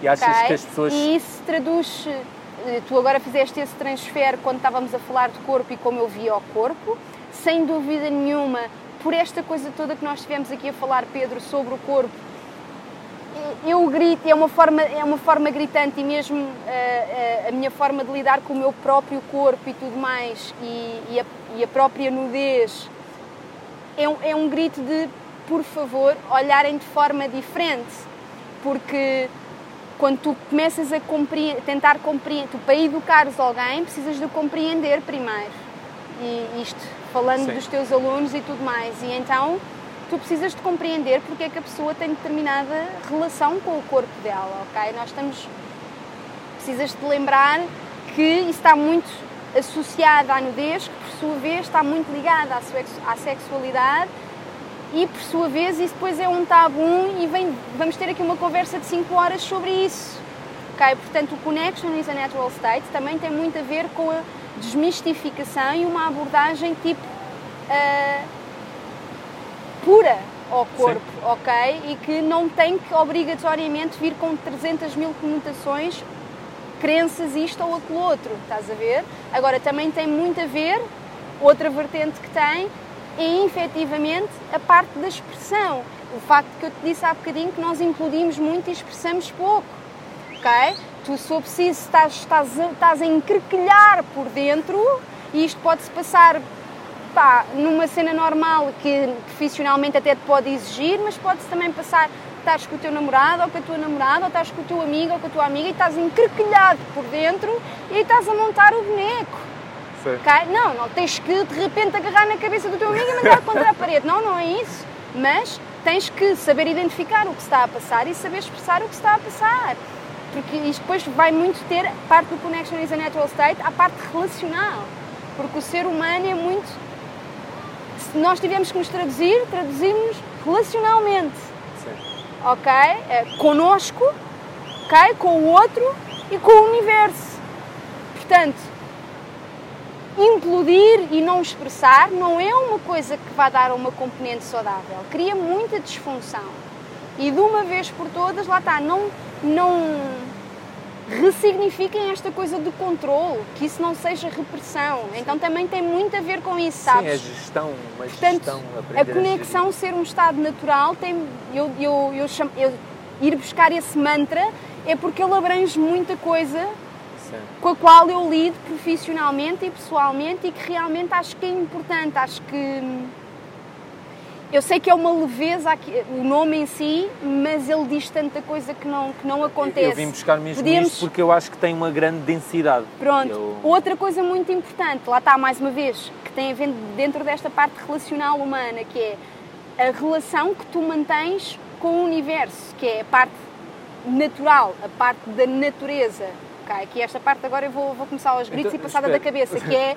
E achas okay? que as pessoas. E isso traduz. Eh, tu agora fizeste esse transfer quando estávamos a falar de corpo e como eu via o corpo. Sem dúvida nenhuma, por esta coisa toda que nós tivemos aqui a falar, Pedro, sobre o corpo, eu grito, é uma forma, é uma forma gritante e mesmo uh, uh, a minha forma de lidar com o meu próprio corpo e tudo mais e, e, a, e a, própria nudez é um, é um grito de, por favor, olharem de forma diferente, porque quando tu começas a compreender, tentar compreender, tu para educares alguém precisas de compreender primeiro. E isto falando Sim. dos teus alunos e tudo mais. E então tu precisas de compreender porque é que a pessoa tem determinada relação com o corpo dela, ok? Nós estamos. Precisas de lembrar que isso está muito associado à nudez, que por sua vez está muito ligada à sexualidade e por sua vez isso depois é um tabu e vem, vamos ter aqui uma conversa de 5 horas sobre isso. Okay? Portanto, o Connection is a Natural State também tem muito a ver com a desmistificação e uma abordagem tipo uh, pura ao corpo, Sim. ok? E que não tem que obrigatoriamente vir com 300 mil conotações, crenças, isto ou aquilo outro, estás a ver? Agora, também tem muito a ver, outra vertente que tem, é efetivamente a parte da expressão. O facto que eu te disse há bocadinho que nós implodimos muito e expressamos pouco, ok? Tu, se for preciso, estás, estás, estás a encrequilhar por dentro e isto pode-se passar pá, numa cena normal que profissionalmente até te pode exigir, mas pode-se também passar estás com o teu namorado ou com a tua namorada ou estás com o teu amigo ou com a tua amiga e estás encrequilhado por dentro e estás a montar o boneco. Okay? Não, não tens que de repente agarrar na cabeça do teu amigo e mandar contra a parede. Não, não é isso. Mas tens que saber identificar o que está a passar e saber expressar o que está a passar. Porque isto depois vai muito ter parte do Connection is a Natural State, a parte relacional. Porque o ser humano é muito. Se nós tivermos que nos traduzir, traduzimos relacionalmente. Ok? É, conosco, ok? Com o outro e com o universo. Portanto, implodir e não expressar não é uma coisa que vai dar uma componente saudável. Cria muita disfunção. E de uma vez por todas, lá está, não, não ressignifiquem esta coisa de controle, que isso não seja repressão. Sim. Então também tem muito a ver com isso, sabes? Sim, a gestão, uma Portanto, gestão, a conexão a ser um estado natural, tem, eu, eu, eu, chamo, eu ir buscar esse mantra é porque ele abrange muita coisa com a qual eu lido profissionalmente e pessoalmente e que realmente acho que é importante. Acho que. Eu sei que é uma leveza aqui, o nome em si, mas ele diz tanta coisa que não, que não acontece. Eu vim buscar mesmo Podíamos... isto porque eu acho que tem uma grande densidade. Pronto. Eu... Outra coisa muito importante, lá está mais uma vez, que tem a ver dentro desta parte relacional humana, que é a relação que tu mantens com o universo, que é a parte natural, a parte da natureza ok? Que esta parte agora eu vou, vou começar aos gritos então, e passada da cabeça, que é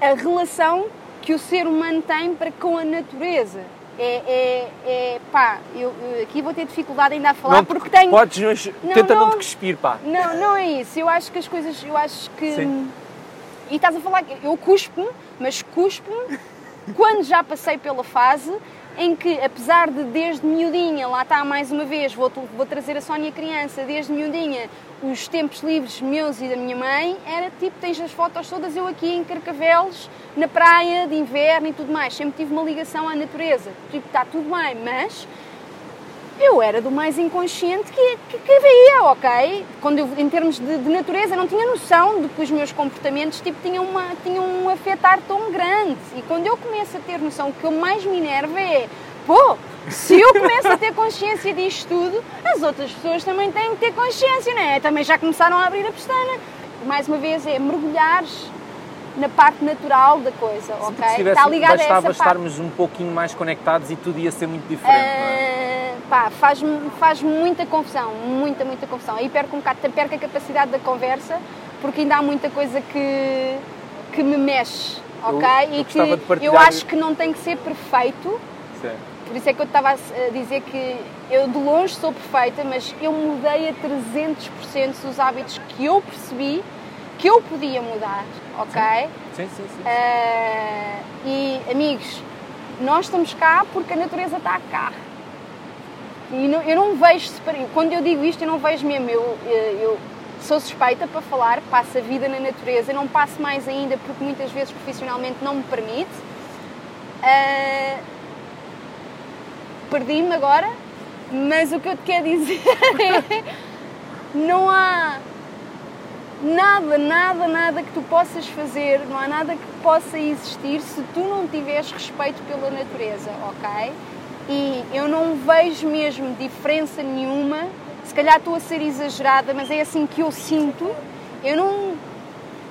a relação que o ser humano tem para com a natureza. É, é, é pá, eu, eu, aqui vou ter dificuldade ainda a falar não, porque tenho. Podes, não, tenta não, não te cuspir, pá. Não, não é isso. Eu acho que as coisas, eu acho que. Sim. E estás a falar, eu cuspo-me, mas cuspo-me quando já passei pela fase em que, apesar de desde miudinha, lá está mais uma vez, vou, vou trazer a Sónia criança, desde miudinha, os tempos livres meus e da minha mãe, era tipo, tens as fotos todas eu aqui em Carcavelos, na praia, de inverno e tudo mais. Sempre tive uma ligação à natureza. Tipo, está tudo bem, mas eu era do mais inconsciente que, que, que havia, ok? Quando eu, em termos de, de, natureza, não tinha noção de que os meus comportamentos tipo, tinham, uma, tinham um afetar tão grande. E quando eu começo a ter noção, o que eu mais me enerva é, pô, se eu começo a ter consciência disto tudo, as outras pessoas também têm que ter consciência, não é? Também já começaram a abrir a pestana. Mais uma vez, é mergulhares na parte natural da coisa, Sim, ok? Se Está ligado a essa estarmos parte. um pouquinho mais conectados e tudo ia ser muito diferente, uh, não é? Ah, pá, faz, faz muita confusão, muita, muita confusão. Aí perco um bocado, perco a capacidade da conversa, porque ainda há muita coisa que, que me mexe, ok? Eu, eu e que partilhar... eu acho que não tem que ser perfeito, Sim por isso é que eu estava a dizer que eu de longe sou perfeita, mas eu mudei a 300% os hábitos que eu percebi que eu podia mudar, ok? Sim, sim, sim. sim. Uh, e amigos, nós estamos cá porque a natureza está cá. E não, eu não vejo, quando eu digo isto, eu não vejo mesmo. Eu, eu sou suspeita para falar, passo a vida na natureza, não passo mais ainda porque muitas vezes profissionalmente não me permite Uh, Perdi-me agora, mas o que eu te quero dizer [LAUGHS] é não há nada, nada, nada que tu possas fazer, não há nada que possa existir se tu não tiveres respeito pela natureza, ok? E eu não vejo mesmo diferença nenhuma, se calhar estou a ser exagerada, mas é assim que eu sinto. Eu não,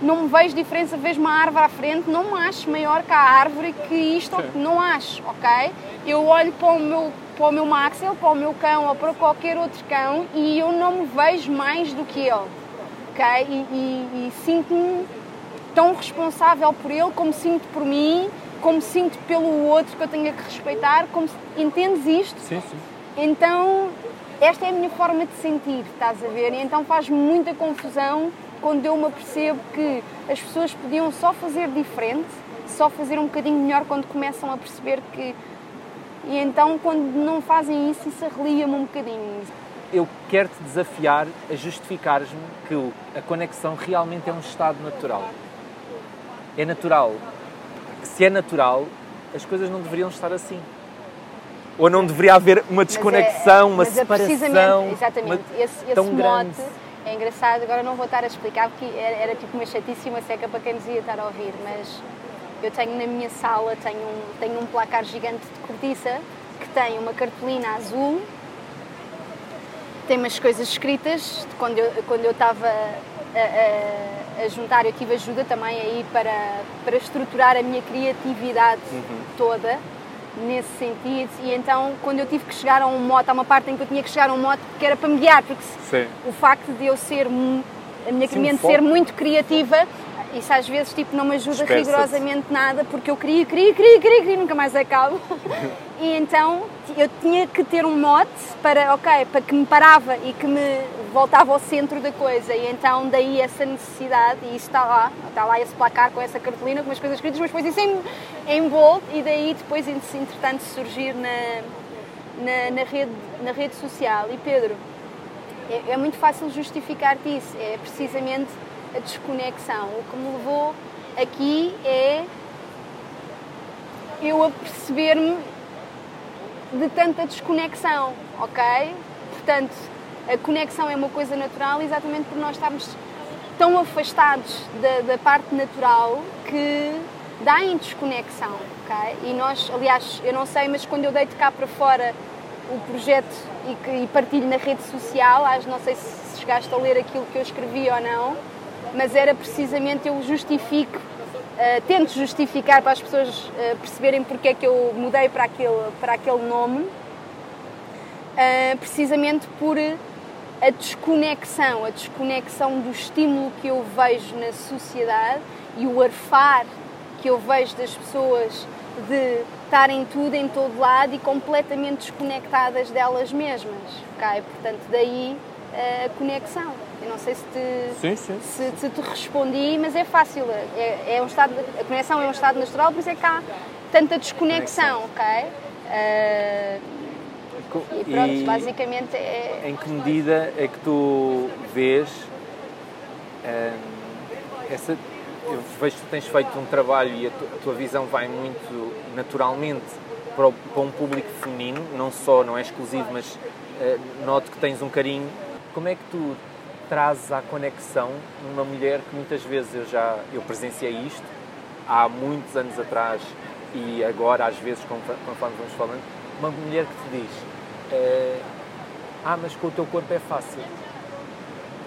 não me vejo diferença, vejo uma árvore à frente, não me acho maior que a árvore que isto, Sim. não acho, ok? Eu olho para o meu para o meu Maxel, para o meu cão ou para qualquer outro cão e eu não me vejo mais do que ele ok? E, e, e sinto-me tão responsável por ele como sinto por mim, como sinto pelo outro que eu tenho que respeitar, como entendes isto? Sim, sim. Então, esta é a minha forma de sentir, estás a ver? E então faz muita confusão quando eu me apercebo que as pessoas podiam só fazer diferente, só fazer um bocadinho melhor quando começam a perceber que. E então, quando não fazem isso, isso arrelia-me um bocadinho eu quero te desafiar a justificares-me que a conexão realmente é um estado natural. É natural. Se é natural, as coisas não deveriam estar assim. Ou não deveria haver uma desconexão, é, uma é separação. Exatamente, uma, esse, esse mote grande. é engraçado. Agora não vou estar a explicar porque era, era tipo uma chatíssima seca para quem nos ia estar a ouvir, mas eu tenho na minha sala tenho um, tenho um placar gigante de cortiça que tem uma cartolina azul tem umas coisas escritas quando eu, quando eu estava a, a, a, juntar, eu tive ajuda também aí para, para estruturar a minha criatividade uhum. toda nesse sentido e então quando eu tive que chegar a um mote, há uma parte em que eu tinha que chegar a um mote que era para me guiar, porque Sim. o facto de eu ser, a minha Sim, ser muito criativa isso às vezes tipo, não me ajuda rigorosamente nada porque eu queria, queria, queria, queria, queria nunca mais acabo. [LAUGHS] e então eu tinha que ter um mote para, ok, para que me parava e que me voltava ao centro da coisa. E então daí essa necessidade, e isso está lá, está lá esse placar com essa cartolina, com as coisas escritas, mas depois isso em, em bold e daí depois, entretanto, surgir na, na, na, rede, na rede social. E Pedro, é, é muito fácil justificar-te isso, é precisamente a desconexão. O que me levou aqui é eu a perceber-me de tanta desconexão, ok? Portanto, a conexão é uma coisa natural exatamente por nós estarmos tão afastados da, da parte natural que dá em desconexão, ok? E nós, aliás, eu não sei, mas quando eu deito cá para fora o projeto e, que, e partilho na rede social, não sei se chegaste a ler aquilo que eu escrevi ou não, mas era precisamente eu justifico, uh, tento justificar para as pessoas uh, perceberem porque é que eu mudei para aquele, para aquele nome, uh, precisamente por a desconexão, a desconexão do estímulo que eu vejo na sociedade e o arfar que eu vejo das pessoas de estarem tudo em todo lado e completamente desconectadas delas mesmas, ok? Portanto, daí a conexão. Eu não sei se te, sim, sim. Se, se te respondi, mas é fácil. É, é um estado, a conexão é um estado natural, por isso é que há tanta desconexão, ok? Uh, e pronto, e basicamente é. Em que medida é que tu vês uh, essa. Eu vejo que tu tens feito um trabalho e a, tu, a tua visão vai muito naturalmente para, o, para, um público feminino, não só, não é exclusivo, mas uh, noto que tens um carinho. Como é que tu trazes à conexão. Numa mulher que muitas vezes eu já eu presenciei isto há muitos anos atrás e agora às vezes conforme vamos falando uma mulher que te diz é, ah mas com o teu corpo é fácil.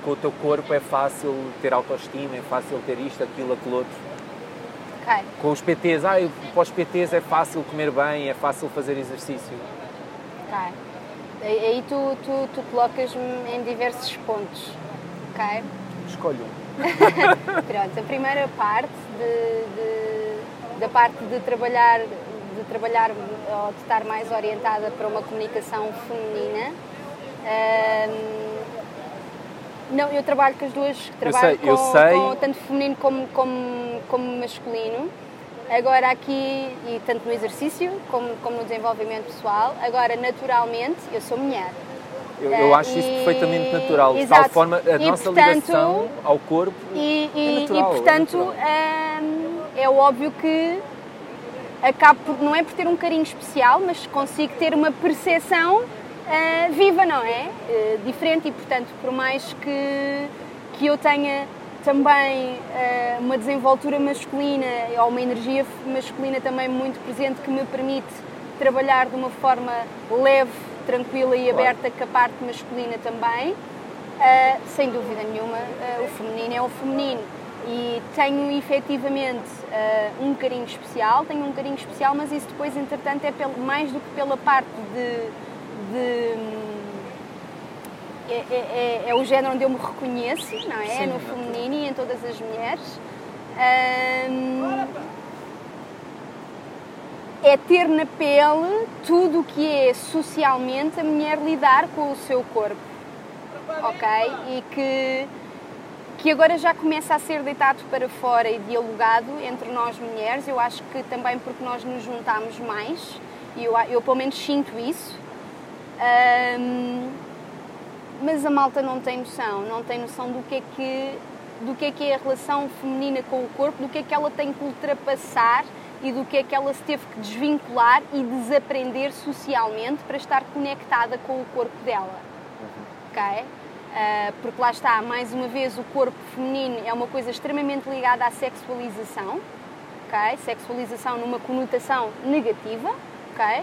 Com o teu corpo é fácil ter autoestima é fácil ter isto aquilo aquilo outro. Okay. com os PTs ah para os PTs é fácil comer bem é fácil fazer exercício. Okay. aí tu, tu, tu colocas-me em diversos pontos Ok? Escolho [LAUGHS] Pronto, a primeira parte de, de, da parte de trabalhar, de trabalhar ou de estar mais orientada para uma comunicação feminina. Um, não, eu trabalho com as duas, trabalho eu sei, com, com, tanto feminino como, como, como masculino. Agora aqui, e tanto no exercício como, como no desenvolvimento pessoal, agora naturalmente eu sou mulher. Eu, eu acho isso perfeitamente natural. Exato. De tal forma, a e, nossa portanto, ligação ao corpo e, e, é natural. E, portanto, é, hum, é óbvio que acabo por, não é por ter um carinho especial, mas consigo ter uma percepção uh, viva, não é? Uh, diferente e, portanto, por mais que, que eu tenha também uh, uma desenvoltura masculina ou uma energia masculina também muito presente que me permite trabalhar de uma forma leve, tranquila e aberta com a parte masculina também. Uh, sem dúvida nenhuma, uh, o feminino é o feminino e tenho efetivamente uh, um carinho especial, tenho um carinho especial, mas isso depois, entretanto, é pelo, mais do que pela parte de. de é, é, é, é, o género onde eu me reconheço, não é? Sim, no feminino e em todas as mulheres. É ter na pele tudo o que é socialmente a mulher lidar com o seu corpo ok? E que, que agora já começa a ser deitado para fora e dialogado entre nós mulheres. Eu acho que também porque nós nos juntamos mais, e eu, eu pelo menos sinto isso. Um, mas a malta não tem noção, não tem noção do que é que do que é que é a relação feminina com o corpo, do que é que ela tem que ultrapassar e do que é que ela se teve que desvincular e desaprender socialmente para estar conectada com o corpo dela. Ok? Uh, porque lá está, mais uma vez, o corpo feminino é uma coisa extremamente ligada à sexualização, ok? Sexualização numa conotação negativa, ok?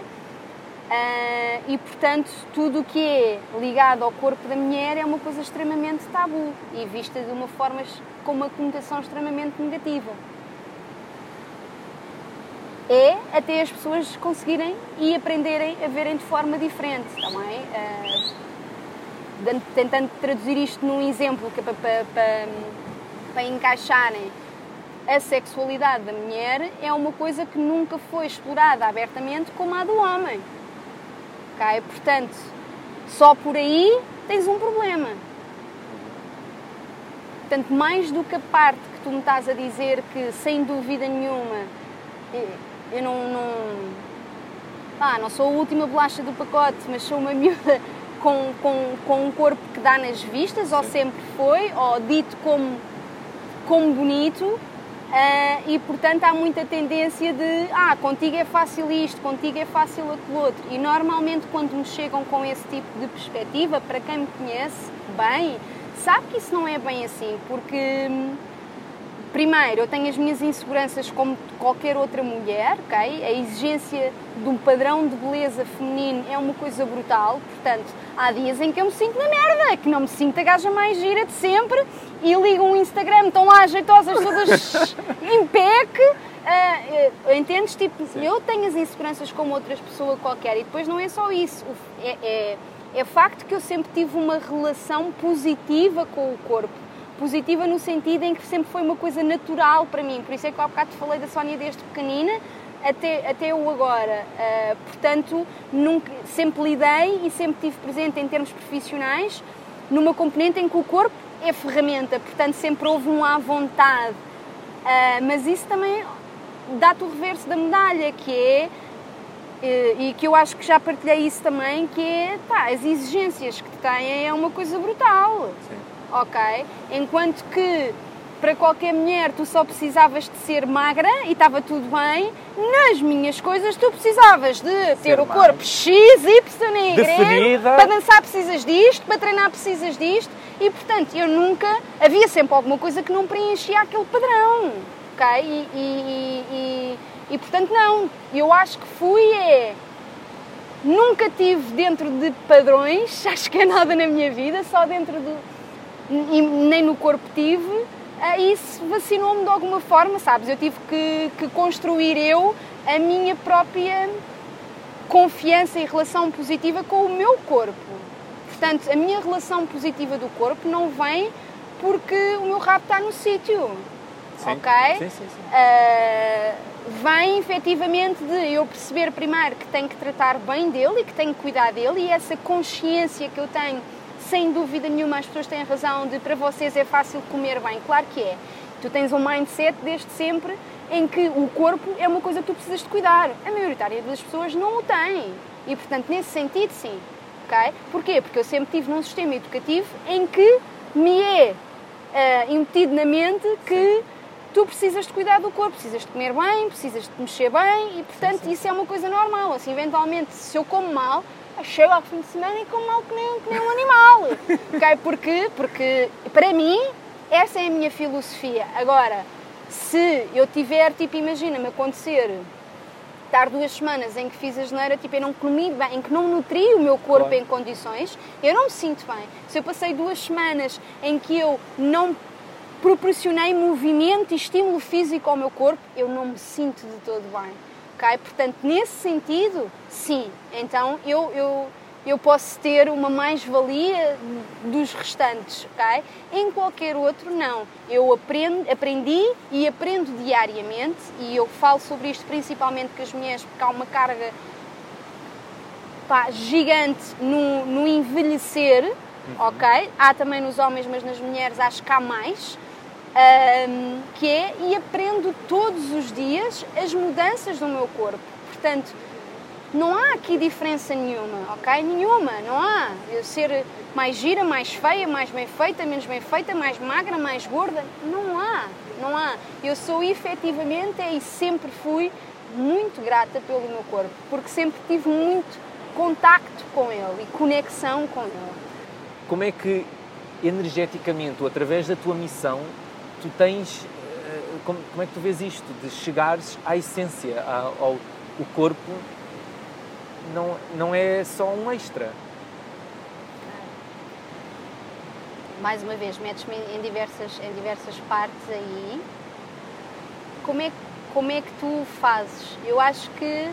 Uh, e portanto, tudo o que é ligado ao corpo da mulher é uma coisa extremamente tabu e vista de uma forma com uma conotação extremamente negativa. É até as pessoas conseguirem e aprenderem a verem de forma diferente também. Uh, tentando traduzir isto num exemplo que é para, para, para, para encaixarem a sexualidade da mulher é uma coisa que nunca foi explorada abertamente como a do homem. Okay? Portanto, só por aí tens um problema. Portanto, mais do que a parte que tu me estás a dizer que, sem dúvida nenhuma, eu não, não, ah, não sou a última bolacha do pacote, mas sou uma [LAUGHS] miúda com, com, com um corpo que dá nas vistas, Sim. ou sempre foi, ou dito como, como bonito, uh, e portanto há muita tendência de ah, contigo é fácil isto, contigo é fácil aquilo outro. E normalmente quando me chegam com esse tipo de perspectiva, para quem me conhece bem, sabe que isso não é bem assim, porque hum, Primeiro, eu tenho as minhas inseguranças como qualquer outra mulher, ok? A exigência de um padrão de beleza feminino é uma coisa brutal, portanto, há dias em que eu me sinto na merda, que não me sinto a gaja mais gira de sempre e ligo um Instagram, estão lá jeitosas todas [LAUGHS] em peque. Uh, entendes? Tipo, Sim. eu tenho as inseguranças como outras pessoas qualquer e depois não é só isso. É, é, é facto que eu sempre tive uma relação positiva com o corpo positiva no sentido em que sempre foi uma coisa natural para mim. Por isso é que há bocado te falei da Sónia desde pequenina até, até o agora. Uh, portanto, nunca, sempre lidei e sempre tive presente em termos profissionais numa componente em que o corpo é ferramenta, portanto sempre houve um à vontade. Uh, mas isso também dá-te o reverso da medalha, que é eh, e que eu acho que já partilhei isso também, que é pá, as exigências que te têm é uma coisa brutal. Sim ok? Enquanto que para qualquer mulher tu só precisavas de ser magra e estava tudo bem, nas minhas coisas tu precisavas de ter ser o corpo mais. X, Y e Y, para dançar precisas disto, para treinar precisas disto e portanto eu nunca, havia sempre alguma coisa que não preenchia aquele padrão, ok? E, e, e, e portanto não, eu acho que fui é... Nunca tive dentro de padrões, [LAUGHS] acho que é nada na minha vida, só dentro do, nem no corpo tive, e isso vacinou-me de alguma forma, sabes? Eu tive que, que, construir eu a minha própria confiança e relação positiva com o meu corpo. Portanto, a minha relação positiva do corpo não vem porque o meu rabo está no sítio. Ok? Sim, sim, sim. Uh, vem efetivamente de eu perceber primeiro que tenho que tratar bem dele e que tenho que cuidar dele e essa consciência que eu tenho sem dúvida nenhuma as pessoas têm razão de para vocês é fácil comer bem. Claro que é. Tu tens um mindset desde sempre em que o corpo é uma coisa que tu precisas de cuidar. A maioria das pessoas não o tem. E, portanto, nesse sentido, sim. ok? Porquê? Porque eu sempre tive num sistema educativo em que me é uh, embutido na mente que tu precisas de cuidar do corpo, precisas de comer bem, precisas de mexer bem e, portanto, sim, sim. isso é uma coisa normal. Assim, eventualmente, se eu como mal, chego ao fim de semana e como mal que nem, que nem um animal. [LAUGHS] ok? Porquê? Porque, para mim, essa é a minha filosofia. Agora, se eu tiver, tipo, imagina-me acontecer estar duas semanas em que fiz a geneira, tipo, eu não comi bem, em que não nutri o meu corpo claro. em condições, eu não me sinto bem. Se eu passei duas semanas em que eu não proporcionei movimento e estímulo físico ao meu corpo, eu não me sinto de todo bem. Ok? Portanto, nesse sentido, sim. Então, eu, eu eu posso ter uma mais-valia dos restantes, ok? Em qualquer outro, não. Eu aprendo, aprendi e aprendo diariamente e eu falo sobre isto principalmente com as mulheres porque há uma carga pá, gigante no, no envelhecer, uhum. ok? Há também nos homens, mas nas mulheres acho que há mais. Um, que é, e aprendo todos os dias as mudanças do meu corpo. Portanto, não há aqui diferença nenhuma, ok? Nenhuma, não há. Eu ser mais gira, mais feia, mais bem feita, menos bem feita, mais magra, mais gorda, não há, não há. Eu sou efetivamente e sempre fui muito grata pelo meu corpo, porque sempre tive muito contacto com ele e conexão com ele. Como é que energeticamente através da tua missão tu tens eh, como, como é que tu vês isto de chegares à essência ao, o corpo não, não é só um extra. Mais uma vez, metes-me em diversas, em diversas partes aí. Como é, como é que tu fazes? Eu acho que,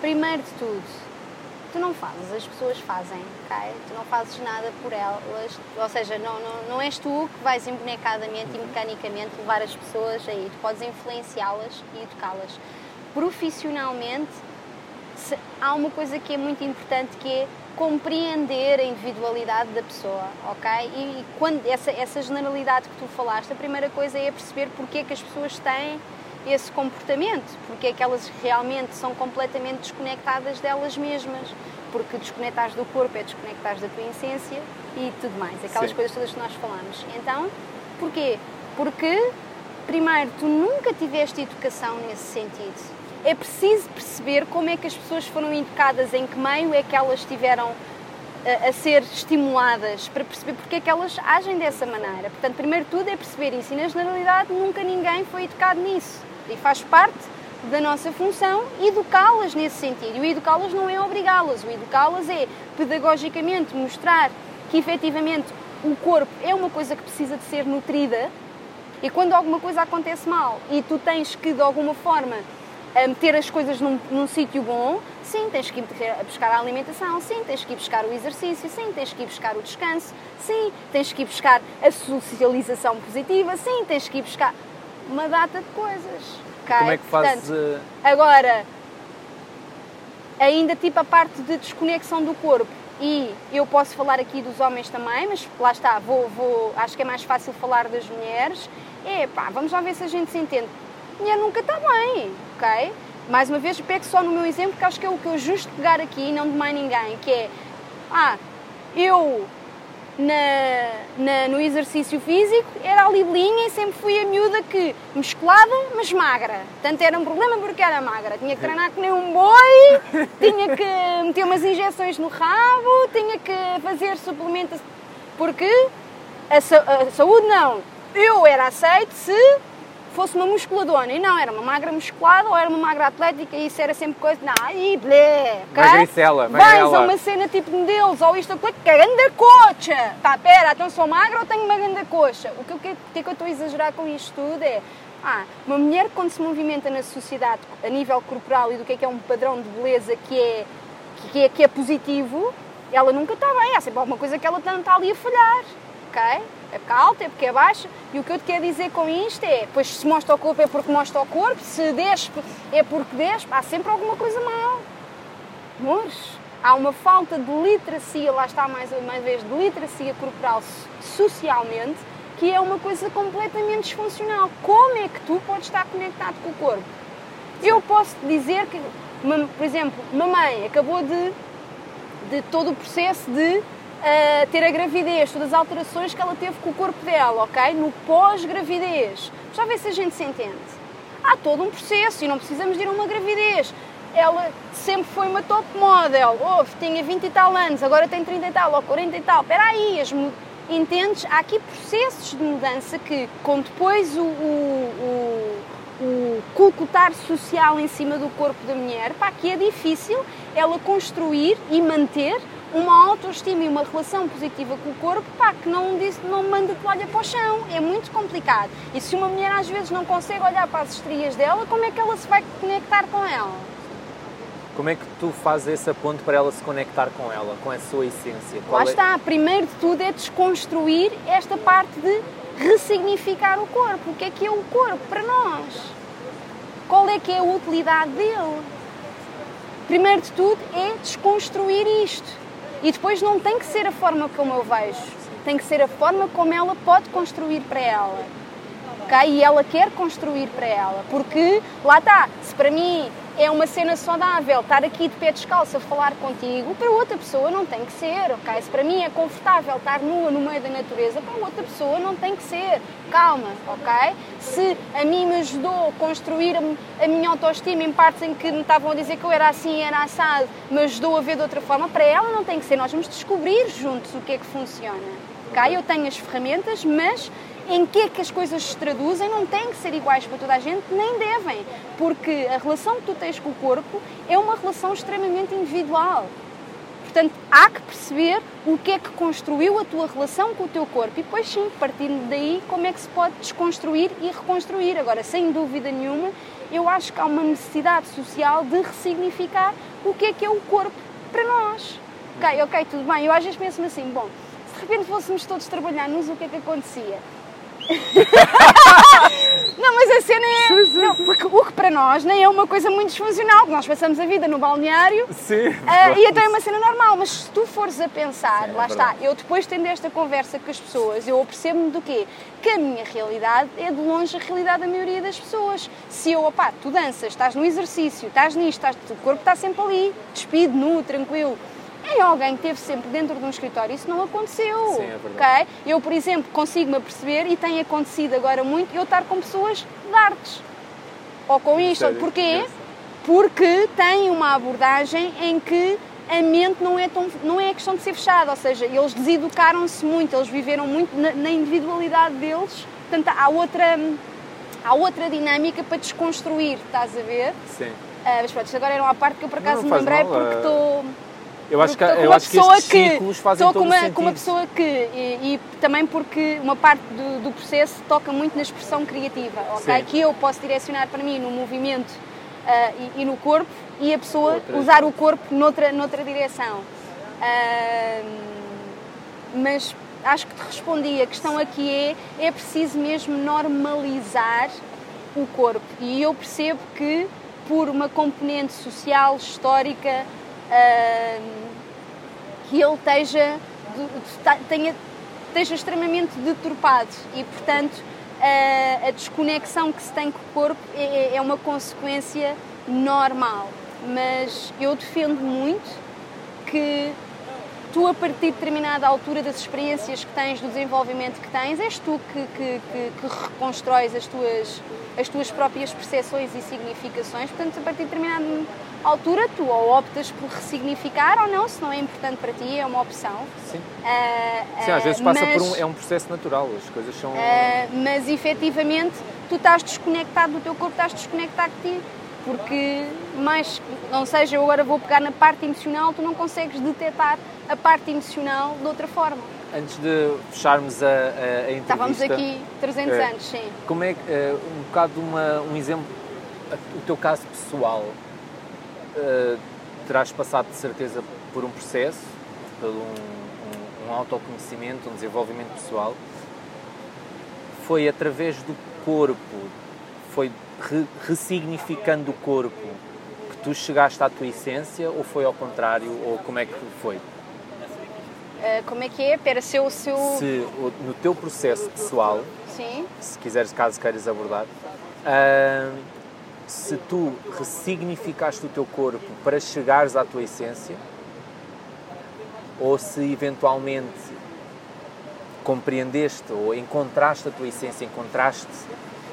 primeiro de tudo, tu não fazes, as pessoas fazem, ok? Tu não fazes nada por elas, ou seja, não, não, não és tu que vais embonecadamente e mecanicamente levar as pessoas aí, tu podes influenciá-las e educá-las. Profissionalmente, há uma coisa que é muito importante que é compreender a individualidade da pessoa, ok? E, quando essa, essa generalidade que tu falaste, a primeira coisa é perceber porque é que as pessoas têm esse comportamento, porque é que elas realmente são completamente desconectadas delas mesmas, porque desconectares do corpo é desconectares da tua essência e tudo mais, aquelas Sim. coisas todas que nós falamos. Então, porquê? Porque, primeiro, tu nunca tiveste educação nesse sentido é preciso perceber como é que as pessoas foram educadas, em que meio é que elas estiveram a, eh, a, ser estimuladas, para perceber porque é que elas agem dessa maneira. Portanto, primeiro tudo é perceber isso e, na generalidade, nunca ninguém foi educado nisso. E faz parte da nossa função educá-las nesse sentido. E o educá-las não é obrigá-las, o educá-las é pedagogicamente mostrar que efetivamente o corpo é uma coisa que precisa de ser nutrida e quando alguma coisa acontece mal e tu tens que de alguma forma a meter as coisas num, num sítio bom, sim, tens que ir buscar a alimentação, sim, tens que ir buscar o exercício, sim, tens que ir buscar o descanso, sim, tens que ir buscar a socialização positiva, sim, tens que ir buscar uma data de coisas. Okay? Como é que fazes... Portanto, agora, ainda tipo a parte de desconexão do corpo, e eu posso falar aqui dos homens também, mas lá está, vou, vou, acho que é mais fácil falar das mulheres. É pá, vamos lá ver se a gente se entende mulher nunca está bem, ok? Mais uma vez, pego só no meu exemplo, que acho que é o que eu justo pegar aqui, não de mais ninguém, que é, ah, eu na, na, no exercício físico era a libelinha e sempre fui a miúda que musculada, mas magra. Portanto, era um problema porque era magra. Tinha que treinar que nem um boi, tinha que meter umas injeções no rabo, tinha que fazer suplementos. Porque a, a saúde não. Eu era aceito se fosse uma musculadona. E não, era uma magra musculada ou era uma magra atlética e isso era sempre coisa. Não, aí blé, okay? Magricela, Vais a uma cena tipo de deles ou isto, que é grande coxa. Tá, pera, então sou magra ou tenho uma grande coxa? O que, o que, é que eu estou a exagerar com isto tudo é. Ah, uma mulher quando se movimenta na sociedade a nível corporal e do que é que é um padrão de beleza que é, que é, que é positivo, ela nunca está bem. Há sempre alguma coisa que ela está ali a falhar. Ok? é porque é é porque é baixa, e o que eu te quero dizer com isto é, pois se mostra o corpo é porque mostra o corpo, se despe é porque despe, há sempre alguma coisa mal. Amores, há uma falta de literacia, lá está mais uma vez, de literacia corporal socialmente, que é uma coisa completamente disfuncional. Como é que tu podes estar conectado com o corpo? Eu posso te dizer que, por exemplo, uma mãe acabou de, de todo o processo de uh, ter a gravidez, todas as alterações que ela teve com o corpo dela, ok? No pós-gravidez. Já vê se a gente se entende. Há todo um processo e não precisamos de ir a uma gravidez. Ela sempre foi uma top model, oh, tinha 20 e tal anos, agora tem 30 e tal, ou 40 e tal. Espera aí, as entendes? Há aqui processos de mudança que, com depois o, o, o, o culcutar social em cima do corpo da mulher, pá, que é difícil ela construir e manter uma autoestima e uma relação positiva com o corpo, pá, que não, diz, não manda toalha para o chão. É muito complicado. E se uma mulher às vezes não consegue olhar para as estrias dela, como é que ela se vai conectar com ela? Como é que tu fazes essa ponte para ela se conectar com ela, com a sua essência? Qual Lá é... está. Primeiro de tudo é desconstruir esta parte de ressignificar o corpo. O que é que é o corpo para nós? Qual é que é a utilidade dele? Primeiro de tudo é desconstruir isto. E depois não tem que ser a forma como eu vejo, tem que ser a forma como ela pode construir para ela. Okay? E ela quer construir para ela, porque lá está, se para mim é uma cena saudável estar aqui de pé descalço a falar contigo, para outra pessoa não tem que ser, ok? Se para mim é confortável estar nua no meio da natureza, para outra pessoa não tem que ser. Calma, ok? Se a mim me ajudou a construir a minha autoestima em partes em que me estavam a dizer que eu era assim, era assado, me ajudou a ver de outra forma, para ela não tem que ser. Nós vamos descobrir juntos o que é que funciona. Ok? Eu tenho as ferramentas, mas em que é que as coisas se traduzem não têm que ser iguais para toda a gente, nem devem, porque a relação que tu tens com o corpo é uma relação extremamente individual. Portanto, há que perceber o que é que construiu a tua relação com o teu corpo e depois sim, partindo daí, como é que se pode desconstruir e reconstruir. Agora, sem dúvida nenhuma, eu acho que há uma necessidade social de ressignificar o que é que é o corpo para nós. Ok, ok, tudo bem. Eu às vezes penso-me assim, bom, se de repente fôssemos todos trabalhar nos, o que é que acontecia? [LAUGHS] não, mas a cena é. Não, porque o que para nós nem é uma coisa muito disfuncional, nós passamos a vida no balneário Sim, uh, e então é uma cena normal, mas se tu fores a pensar, Sim, é lá é está, eu depois tendo esta conversa com as pessoas, eu apercebo-me do quê? Que a minha realidade é de longe a realidade da maioria das pessoas. Se eu, opá, tu danças, estás no exercício, estás nisto, estás, o corpo está sempre ali, despido, nu, tranquilo em alguém que esteve sempre dentro de um escritório, isso não aconteceu. Sim, é verdade. Okay? Eu, por exemplo, consigo-me perceber, e tem acontecido agora muito, eu estar com pessoas de artes. Ou com isto. Sério? Porquê? Porque tem uma abordagem em que a mente não é, tão, não é questão de ser fechada, ou seja, eles deseducaram-se muito, eles viveram muito na, na, individualidade deles, portanto há outra, há outra dinâmica para desconstruir, estás a ver? Sim. Uh, mas pronto, isto agora era uma parte que eu por acaso não, não me lembrei mal, porque estou... Uh eu acho que, eu acho que estes que, ciclos fazem todo com uma, sentido. com uma pessoa que, e, e, também porque uma parte do, do, processo toca muito na expressão criativa, ok? Sim. Que eu posso direcionar para mim no movimento uh, e, e, no corpo e a pessoa outra. usar o corpo noutra, noutra direção. Uh, mas acho que te respondi, a questão aqui é, é preciso mesmo normalizar o corpo e eu percebo que por uma componente social, histórica, que ele esteja, tenha, esteja extremamente deturpado e, portanto, a, desconexão que se tem com o corpo é, é, é uma consequência normal. Mas eu defendo muito que tu, a partir de determinada altura das experiências que tens, do desenvolvimento que tens, és tu que, que, que, que reconstróis as tuas, as tuas próprias percepções e significações. Portanto, a partir de determinada altura, tu ou optas por ressignificar ou não, se não é importante para ti, é uma opção. Sim. Uh, Sim, às vezes passa mas, por um. É um processo natural, as coisas são. Uh, mas efetivamente, tu estás desconectado do teu corpo, estás desconectado de ti porque mais, não seja, eu agora vou pegar na parte emocional, tu não consegues detectar a parte emocional de outra forma. Antes de fecharmos a, a, a entrevista... Estávamos aqui 300 é, anos, sim. Como é que, é, um bocado uma, um exemplo, o teu caso pessoal, uh, terás passado de certeza por um processo, por um, um, um autoconhecimento, um desenvolvimento pessoal, foi através do corpo, foi re, ressignificando o corpo que tu chegaste à tua essência ou foi ao contrário ou como é que foi? Uh, como é que é? Pera, se o seu... Se no teu processo pessoal, Sim. se quiseres, caso queiras abordar, uh, se tu ressignificaste o teu corpo para chegares à tua essência ou se eventualmente compreendeste ou encontraste a tua essência, encontraste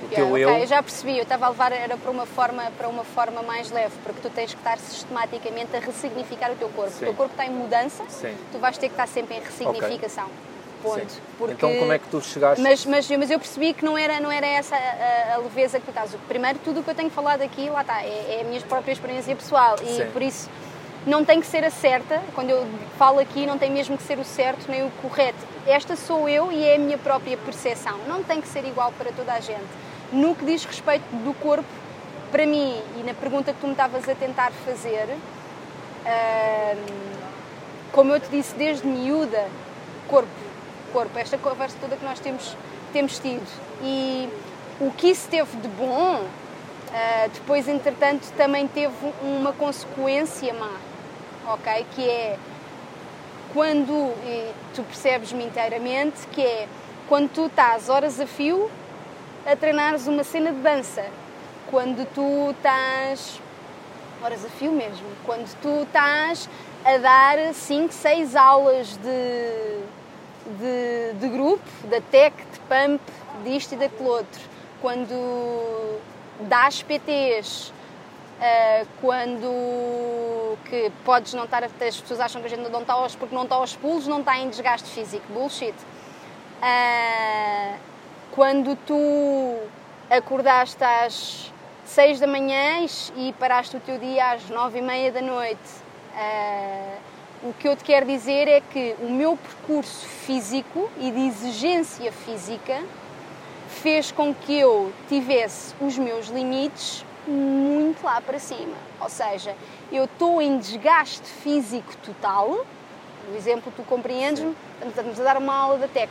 o teu eu. Eu já percebi, eu estava a levar era para uma forma para uma forma mais leve, porque tu tens que estar sistematicamente a ressignificar o teu corpo. Sim. O teu corpo está em mudança, Sim. tu vais ter que estar sempre em ressignificação. Okay. Ponto. Porque... Então como é que tu chegaste? Mas, mas, mas eu percebi que não era, não era essa a, a leveza que tu estás. Primeiro, tudo o que eu tenho falado aqui, lá está, é, é a minha própria experiência pessoal e Sim. por isso não tem que ser a certa, quando eu falo aqui não tem mesmo que ser o certo nem o correto. Esta sou eu e é a minha própria percepção. Não tem que ser igual para toda a gente. No que diz respeito do corpo, para mim, e na pergunta que tu me estavas a tentar fazer, hum, como eu te disse desde miúda, corpo, corpo, esta conversa toda que nós temos, temos tido. E o que isso teve de bom, uh, depois, entretanto, também teve uma consequência má, ok? Que é quando, tu percebes-me inteiramente, que é quando tu estás horas a fio a treinares uma cena de dança, quando tu estás horas a fio mesmo, quando tu estás a dar 5, 6 aulas de, de, de, grupo, da tech, de pump, disto e daquele outro, quando dás PTs, uh, quando que podes não estar, as pessoas acham que a gente não está aos, porque não está aos pulos, não está em desgaste físico, bullshit. Uh, quando tu acordaste às 6 da manhã e paraste o teu dia às 9 e meia da noite, uh, o que eu te quero dizer é que o meu percurso físico e de exigência física fez com que eu tivesse os meus limites muito lá para cima. Ou seja, eu estou em desgaste físico total. Por exemplo, tu compreendes-me? Estamos a dar uma aula da TEC.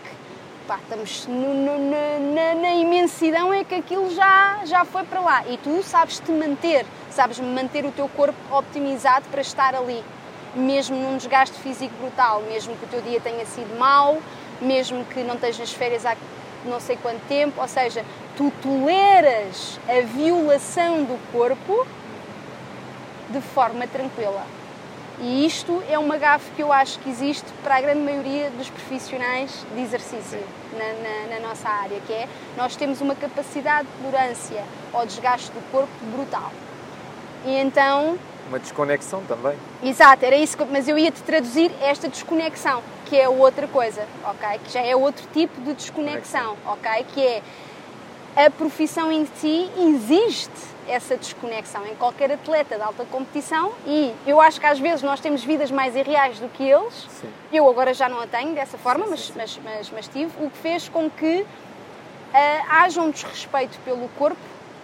Pá, estamos no, no, na, na, imensidão é que aquilo já, já foi para lá. E tu sabes te manter, sabes manter o teu corpo optimizado para estar ali. Mesmo num desgaste físico brutal, mesmo que o teu dia tenha sido mau, mesmo que não estejas férias há não sei quanto tempo, ou seja, tu toleras a violação do corpo de forma tranquila. E isto é uma gafe que eu acho que existe para a grande maioria dos profissionais de exercício na, na, na, nossa área, que é nós temos uma capacidade de tolerância ao desgaste do corpo brutal. E então... Uma desconexão também. Exato, era isso, que, mas eu ia-te traduzir esta desconexão, que é outra coisa, ok? Que já é outro tipo de desconexão, ok? Que é a profissão em si existe essa desconexão em qualquer atleta de alta competição e eu acho que às vezes nós temos vidas mais irreais do que eles. Sim. Eu agora já não a tenho dessa forma, sim, sim, mas, mas, mas, mas, tive, o que fez com que uh, haja um desrespeito pelo corpo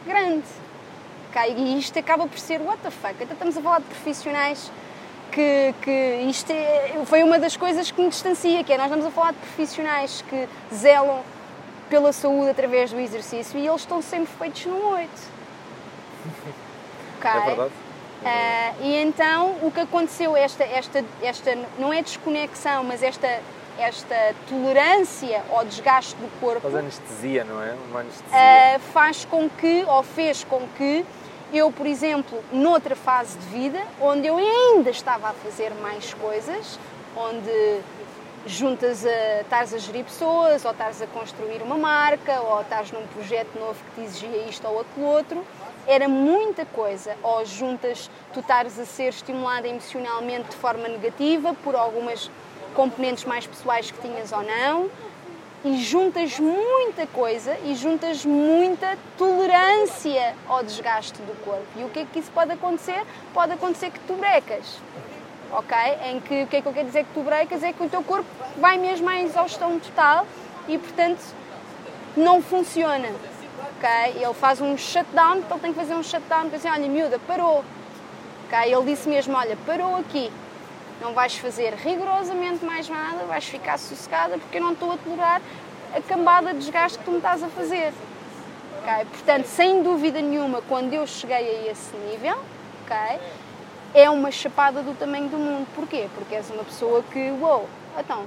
grande. Okay? E isto acaba por ser what the fuck. Então estamos a falar de profissionais que, que isto é, foi uma das coisas que me distancia, que é nós estamos a falar de profissionais que zelam pela saúde através do exercício e eles estão sempre feitos no 8. Okay? É verdade. Uh, e então o que aconteceu, esta, esta, esta não é desconexão, mas esta, esta tolerância ao desgaste do corpo. Faz anestesia, não é? Uma anestesia. Uh, faz com que, ou fez com que, eu, por exemplo, noutra fase de vida, onde eu ainda estava a fazer mais coisas, onde juntas a estás a gerir pessoas, ou estás a construir uma marca, ou estás num projeto novo que te exigia isto ou aquilo outro, era muita coisa. Ou juntas tu estares a ser estimulada emocionalmente de forma negativa por algumas componentes mais pessoais que tinhas ou não, e juntas muita coisa e juntas muita tolerância ao desgaste do corpo. E o que é que isso pode acontecer? Pode acontecer que tu brecas ok? Em que o que é que eu quero dizer que tu brecas é que o teu corpo vai mesmo à exaustão total e, portanto, não funciona, ok? Ele faz um shutdown, então tem que fazer um shutdown, para dizer, olha, miúda, parou, ok? Ele disse mesmo, olha, parou aqui, não vais fazer rigorosamente mais nada, vais ficar sossegada porque eu não estou a tolerar a cambada de desgaste que tu me estás a fazer. Okay? Portanto, sem dúvida nenhuma, quando eu cheguei a esse nível, okay, é uma chapada do tamanho do mundo. Porquê? Porque és uma pessoa que, uou, então.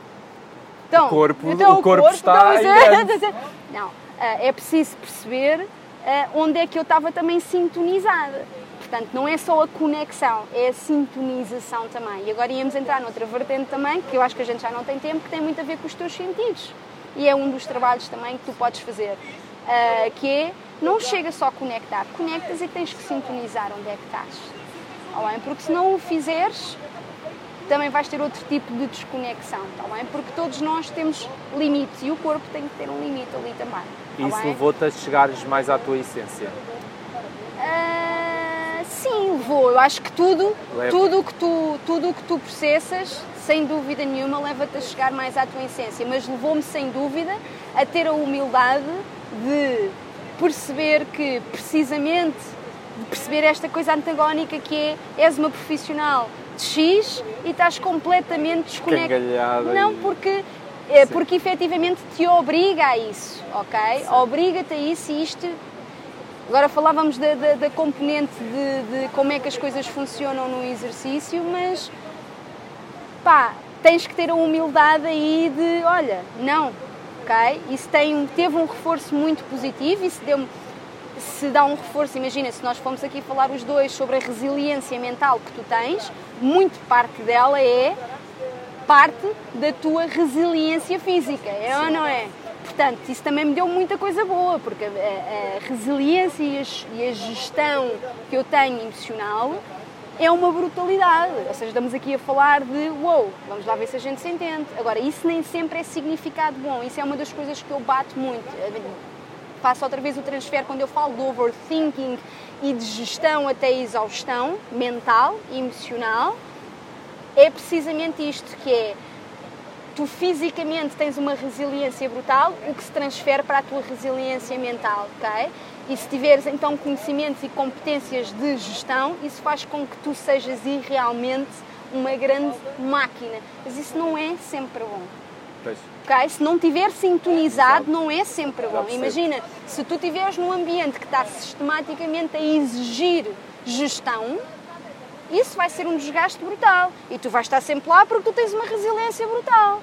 então o corpo, então, o corpo, corpo está então, [LAUGHS] Não, eh, é preciso perceber eh, onde é que eu estava também sintonizada. Portanto, não é só a conexão, é a sintonização também. E agora íamos entrar noutra vertente também, que eu acho que a gente já não tem tempo, que tem muito a ver com os teus sentidos. E é um dos trabalhos também que tu podes fazer, uh, que é, não chega só a conectar, conectas e tens que sintonizar onde é que estás. Tá bem? Porque se não o fizeres, também vais ter outro tipo de desconexão, tá bem? Porque todos nós temos limites e o corpo tem que ter um limite ali também. Tá Isso levou-te a chegares mais à tua essência? Uh, sim, levou. Eu acho que tudo, tudo que tu, tudo que tu processas, sem dúvida nenhuma, leva-te a chegar mais à tua essência. Mas levou-me, sem dúvida, a ter a humildade de perceber que, precisamente, de perceber esta coisa antagónica que é és uma profissional de X e estás completamente desconectada. Não, porque é, porque efetivamente te obriga a isso, ok? Obriga-te a isso e isto. Agora falávamos da, da, da componente de, de, como é que as coisas funcionam no exercício, mas pá, tens que ter a humildade aí de, olha, não, ok? Isso tem, teve um reforço muito positivo, isso deu se dá um reforço, imagina, se nós formos aqui falar os dois sobre a resiliência mental que tu tens, muito parte dela é parte da tua resiliência física, é ou não é? Portanto, isso também me deu muita coisa boa, porque a, a resiliência e a, e a, gestão que eu tenho emocional é uma brutalidade. Ou seja, estamos aqui a falar de wow, vamos lá ver se a gente se entende. Agora, isso nem sempre é significado bom, isso é uma das coisas que eu bato muito. Faço outra vez o transfer quando eu falo do overthinking e de gestão até exaustão mental e emocional é precisamente isto que é tu fisicamente tens uma resiliência brutal, o que se transfere para a tua resiliência mental, ok? E se tiveres então conhecimentos e competências de gestão, isso faz com que tu sejas realmente uma grande máquina. Mas isso não é sempre bom. Okay? Se não estiver sintonizado, não é sempre bom. Imagina, se tu estiveres num ambiente que está sistematicamente a exigir gestão, isso vai ser um desgaste brutal. E tu vais estar sempre lá porque tu tens uma resiliência brutal.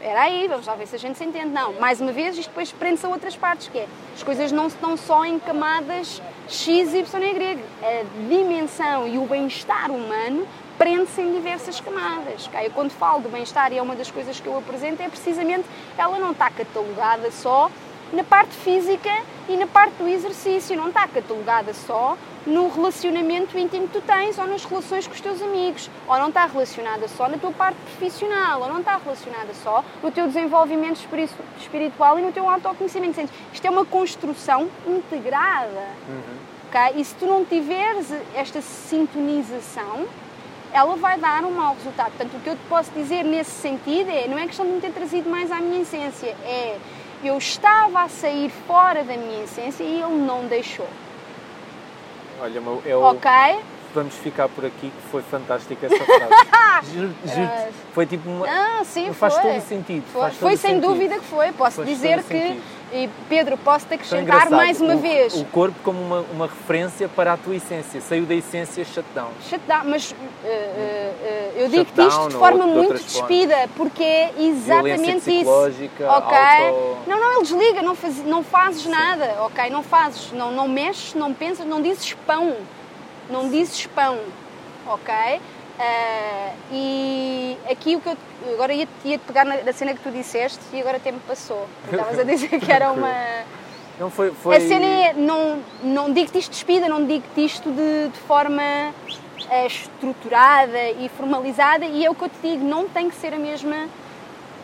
Era aí, vamos lá ver se a gente se entende. Não, mais uma vez, isto depois prende-se a outras partes, que é, as coisas não estão só em camadas X, Y e grego. A dimensão e o bem-estar humano prende-se em diversas camadas. Eu quando falo de bem-estar, e é uma das coisas que eu apresento, é precisamente, ela não está catalogada só na parte física e na parte do exercício, não está catalogada só no relacionamento íntimo que tu tens ou nas relações com os teus amigos, ou não está relacionada só na tua parte profissional, ou não está relacionada só no teu desenvolvimento espiritual e no teu autoconhecimento. Isto é uma construção integrada. Uhum. Okay? E se tu não tiveres esta sintonização, ela vai dar um mau resultado. Portanto, o que eu te posso dizer nesse sentido é, não é questão de me ter trazido mais à minha essência, é eu estava a sair fora da minha essência e ele não deixou. Olha, eu, ok. Vamos ficar por aqui, que foi fantástica essa frase. [LAUGHS] juro, juro foi tipo uma. Ah, sim, faz foi. todo o sentido. Foi, foi sem sentido. dúvida que foi. Posso faz dizer que. Sentido. E Pedro, posso-te acrescentar mais uma o, vez. O corpo como uma, uma referência para a tua essência. Saiu da essência shutdown. Shutdown, mas uh, uh, eu digo-te isto de forma de muito despida, formas. porque é exatamente isso. Ok? Auto... Não, não, ele desliga, não, faz, não fazes Sim. nada, ok? Não fazes, não, não mexes, não pensas, não dizes pão. Não dizes pão, ok? Uh, e aqui o que eu agora ia, ia te pegar na, na, cena que tu disseste e agora até me passou. [LAUGHS] Estavas a dizer que era uma. Não foi. foi... A cena é. Não, não digo-te isto despida, não digo-te isto de, de forma uh, estruturada e formalizada e é o que eu te digo, não tem que ser a mesma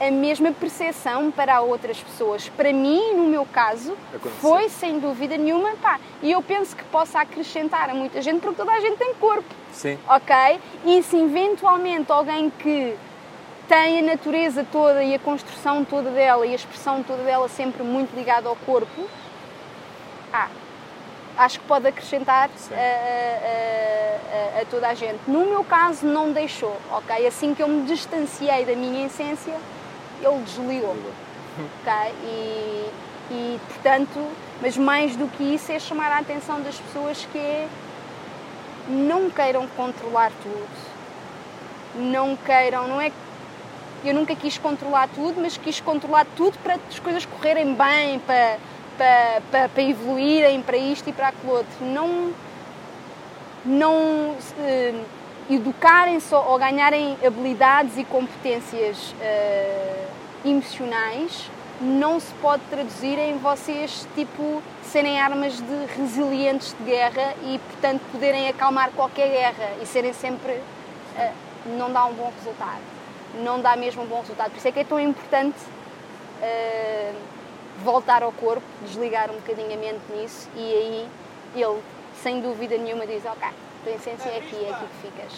a mesma percepção para outras pessoas. Para mim, no meu caso, Aconteceu. foi sem dúvida nenhuma, pá, e eu penso que possa acrescentar a muita gente, porque toda a gente tem corpo. Sim. Ok? E se eventualmente alguém que tem a natureza toda e a construção toda dela e a expressão toda dela sempre muito ligada ao corpo, ah, acho que pode acrescentar a, a, a, a, toda a gente. No meu caso, não deixou, ok? Assim que eu me distanciei da minha essência, ele desligou. Okay? E, e, portanto, mas mais do que isso é chamar a atenção das pessoas que é não queiram controlar tudo. Não queiram, não é eu nunca quis controlar tudo, mas quis controlar tudo para as coisas correrem bem, para, para, para, para evoluírem para isto e para aquilo outro. Não, não uh, educarem-se ou ganharem habilidades e competências uh, emocionais não se pode traduzir em vocês tipo serem armas de resilientes de guerra e portanto poderem acalmar qualquer guerra e serem sempre uh, não dá um bom resultado. Não dá mesmo um bom resultado. Por isso é que é tão importante uh, voltar ao corpo desligar um bocadinho a mente nisso e aí ele sem dúvida nenhuma diz ok tua essência é aqui é aqui que ficas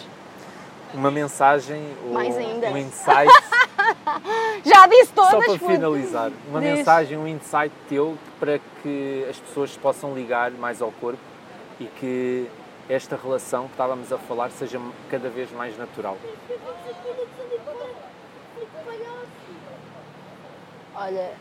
uma mensagem ou um insight. [LAUGHS] Já disse todas. Só para finalizar, uma Diz. mensagem, um insight teu para que as pessoas possam ligar mais ao corpo e que esta relação que estávamos a falar seja cada vez mais natural. Olha,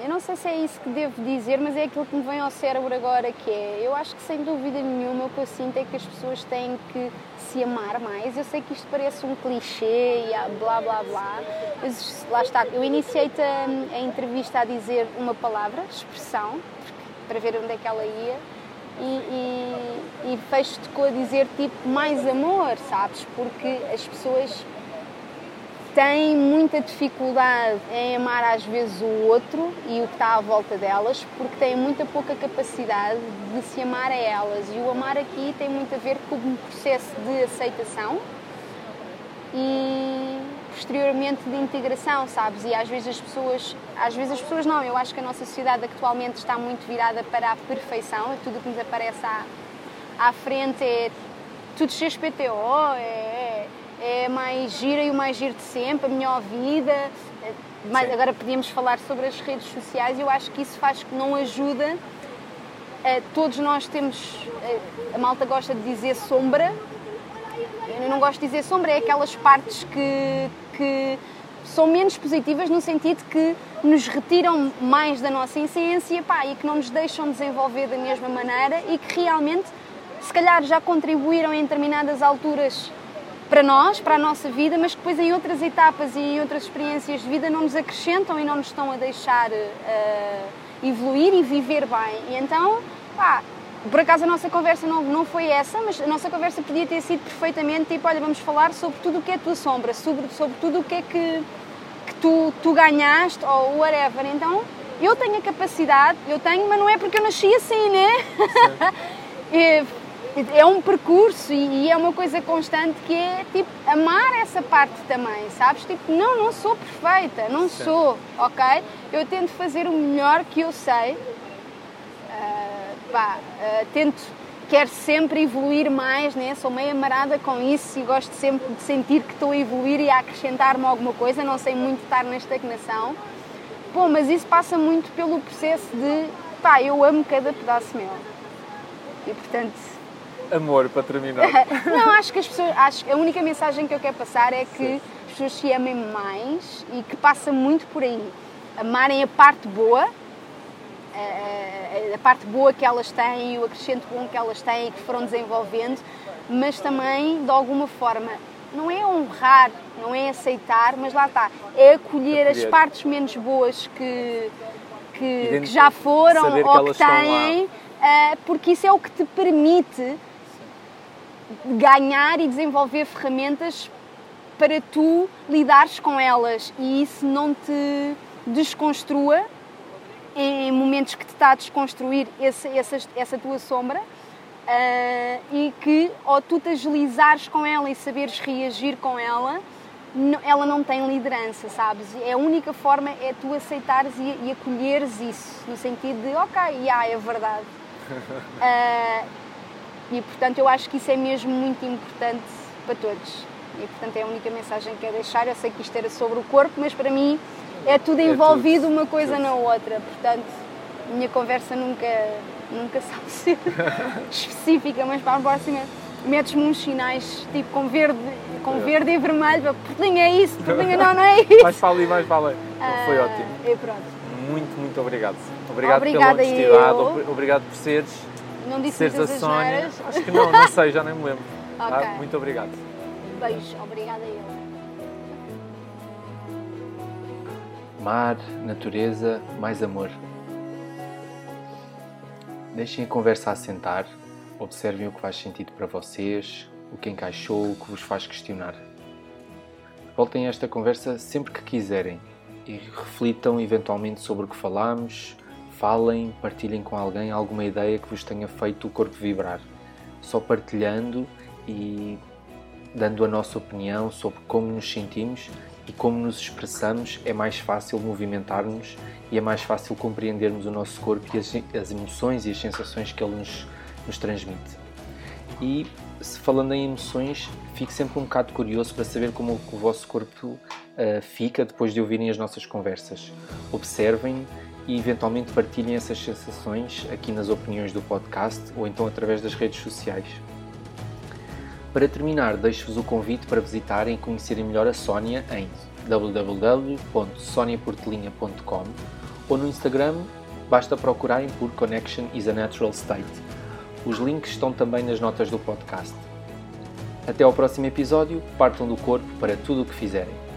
eu não sei se é isso que devo dizer, mas é aquilo que me vem ao cérebro agora, que é, eu acho que sem dúvida nenhuma o que eu sinto é que as pessoas têm que se amar mais. Eu sei que isto parece um clichê e blá blá blá, mas lá está. Eu iniciei-te a, a, entrevista a dizer uma palavra, expressão, para ver onde é que ela ia, e, e, e fecho-te com a dizer tipo mais amor, sabes? Porque as pessoas têm muita dificuldade em amar às vezes o outro e o que está à volta delas, porque têm muita pouca capacidade de se amar a elas. E o amar aqui tem muito a ver com um processo de aceitação e posteriormente de integração, sabes? E às vezes as pessoas, às vezes as pessoas não, eu acho que a nossa sociedade atualmente está muito virada para a perfeição, e tudo o que nos aparece à, à frente é tudo XPTO, é, é mais gira e o mais giro de sempre, a melhor vida. Mas agora podíamos falar sobre as redes sociais e eu acho que isso faz que não ajuda. Uh, todos nós temos, uh, a malta gosta de dizer sombra, eu não gosto de dizer sombra, é aquelas partes que, que são menos positivas no sentido que nos retiram mais da nossa essência pá, e que não nos deixam desenvolver da mesma maneira e que realmente, se calhar, já contribuíram em determinadas alturas para nós, para a nossa vida, mas que depois em outras etapas e em outras experiências de vida não nos acrescentam e não nos estão a deixar uh, evoluir e viver bem. E então, pá, por acaso a nossa conversa não, não foi essa, mas a nossa conversa podia ter sido perfeitamente tipo, olha, vamos falar sobre tudo o que é a tua sombra, sobre, sobre tudo o que é que, que tu, tu ganhaste ou whatever. Então, eu tenho a capacidade, eu tenho, mas não é porque eu nasci assim, né? [LAUGHS] é um percurso e, é uma coisa constante que é tipo amar essa parte também, sabes? Tipo, não, não sou perfeita, não Sim. sou, ok? Eu tento fazer o melhor que eu sei, uh, pá, uh, tento, quero sempre evoluir mais, né? Sou meio amarada com isso e gosto sempre de sentir que estou a evoluir e a acrescentar-me alguma coisa, não sei muito estar na estagnação. Bom, mas isso passa muito pelo processo de, pá, eu amo cada pedaço meu. E portanto, amor para terminar? [LAUGHS] não, acho que as pessoas. Acho que a única mensagem que eu quero passar é que Sim. as pessoas se amem mais e que passa muito por aí. Amarem a parte boa, a, a parte boa que elas têm e o acrescento bom que elas têm e que foram desenvolvendo, mas também, de alguma forma, não é honrar, não é aceitar, mas lá está, é acolher, acolher. as partes menos boas que, que, que já foram ou que, têm, uh, porque isso é o que te permite ganhar e desenvolver ferramentas para tu lidares com elas e isso não te desconstrua em momentos que te está a desconstruir essa, essa, essa tua sombra uh, e que ou tu te agilizares com ela e saberes reagir com ela ela não tem liderança, sabes? É a única forma é tu aceitares e, e acolheres isso, no sentido de, ok, yeah, é verdade. Uh, [LAUGHS] E portanto eu acho que isso é mesmo muito importante para todos. E portanto é a única mensagem que quero deixar. Eu sei que isto era sobre o corpo, mas para mim é tudo envolvido é tudo, uma coisa tudo. na outra. Portanto, a minha conversa nunca, nunca [LAUGHS] sabe ser específica, mas para a próxima metes-me uns sinais tipo com verde, com é. verde e vermelho, portelinha é isso, portelinha não, não é [LAUGHS] isso. Mais para ali, mais para ali. Foi ótimo. E pronto. Muito, muito obrigado. Obrigado Obrigada pela honestidade, eu. obrigado por seres não disse Seres a Sónia. Acho que não, não sei, já nem me lembro. Tá? [LAUGHS] Okay. Muito obrigado. Beijo, obrigada a eu. Mar, natureza, mais amor. Deixem a conversa assentar Observem o que faz sentido para vocês, o que encaixou, o que vos faz questionar. Voltem a esta conversa sempre que quiserem e reflitam eventualmente sobre o que falamos, falem, partilhem com alguém alguma ideia que vos tenha feito o corpo vibrar. Só partilhando e dando a nossa opinião sobre como nos sentimos e como nos expressamos, é mais fácil movimentar-nos e é mais fácil compreendermos o nosso corpo e as, as emoções e as sensações que ele nos, nos transmite. E se falando em emoções, fico sempre um bocado curioso para saber como o vosso corpo uh, fica depois de ouvirem as nossas conversas. Observem e eventualmente partilhem essas sensações aqui nas opiniões do podcast ou então através das redes sociais. Para terminar, deixo-vos o convite para visitarem e conhecerem melhor a Sónia em www.soniaportelinha.com ou no Instagram basta procurarem por Connection is a Natural State. Os links estão também nas notas do podcast. Até ao próximo episódio, partam do corpo para tudo o que fizerem.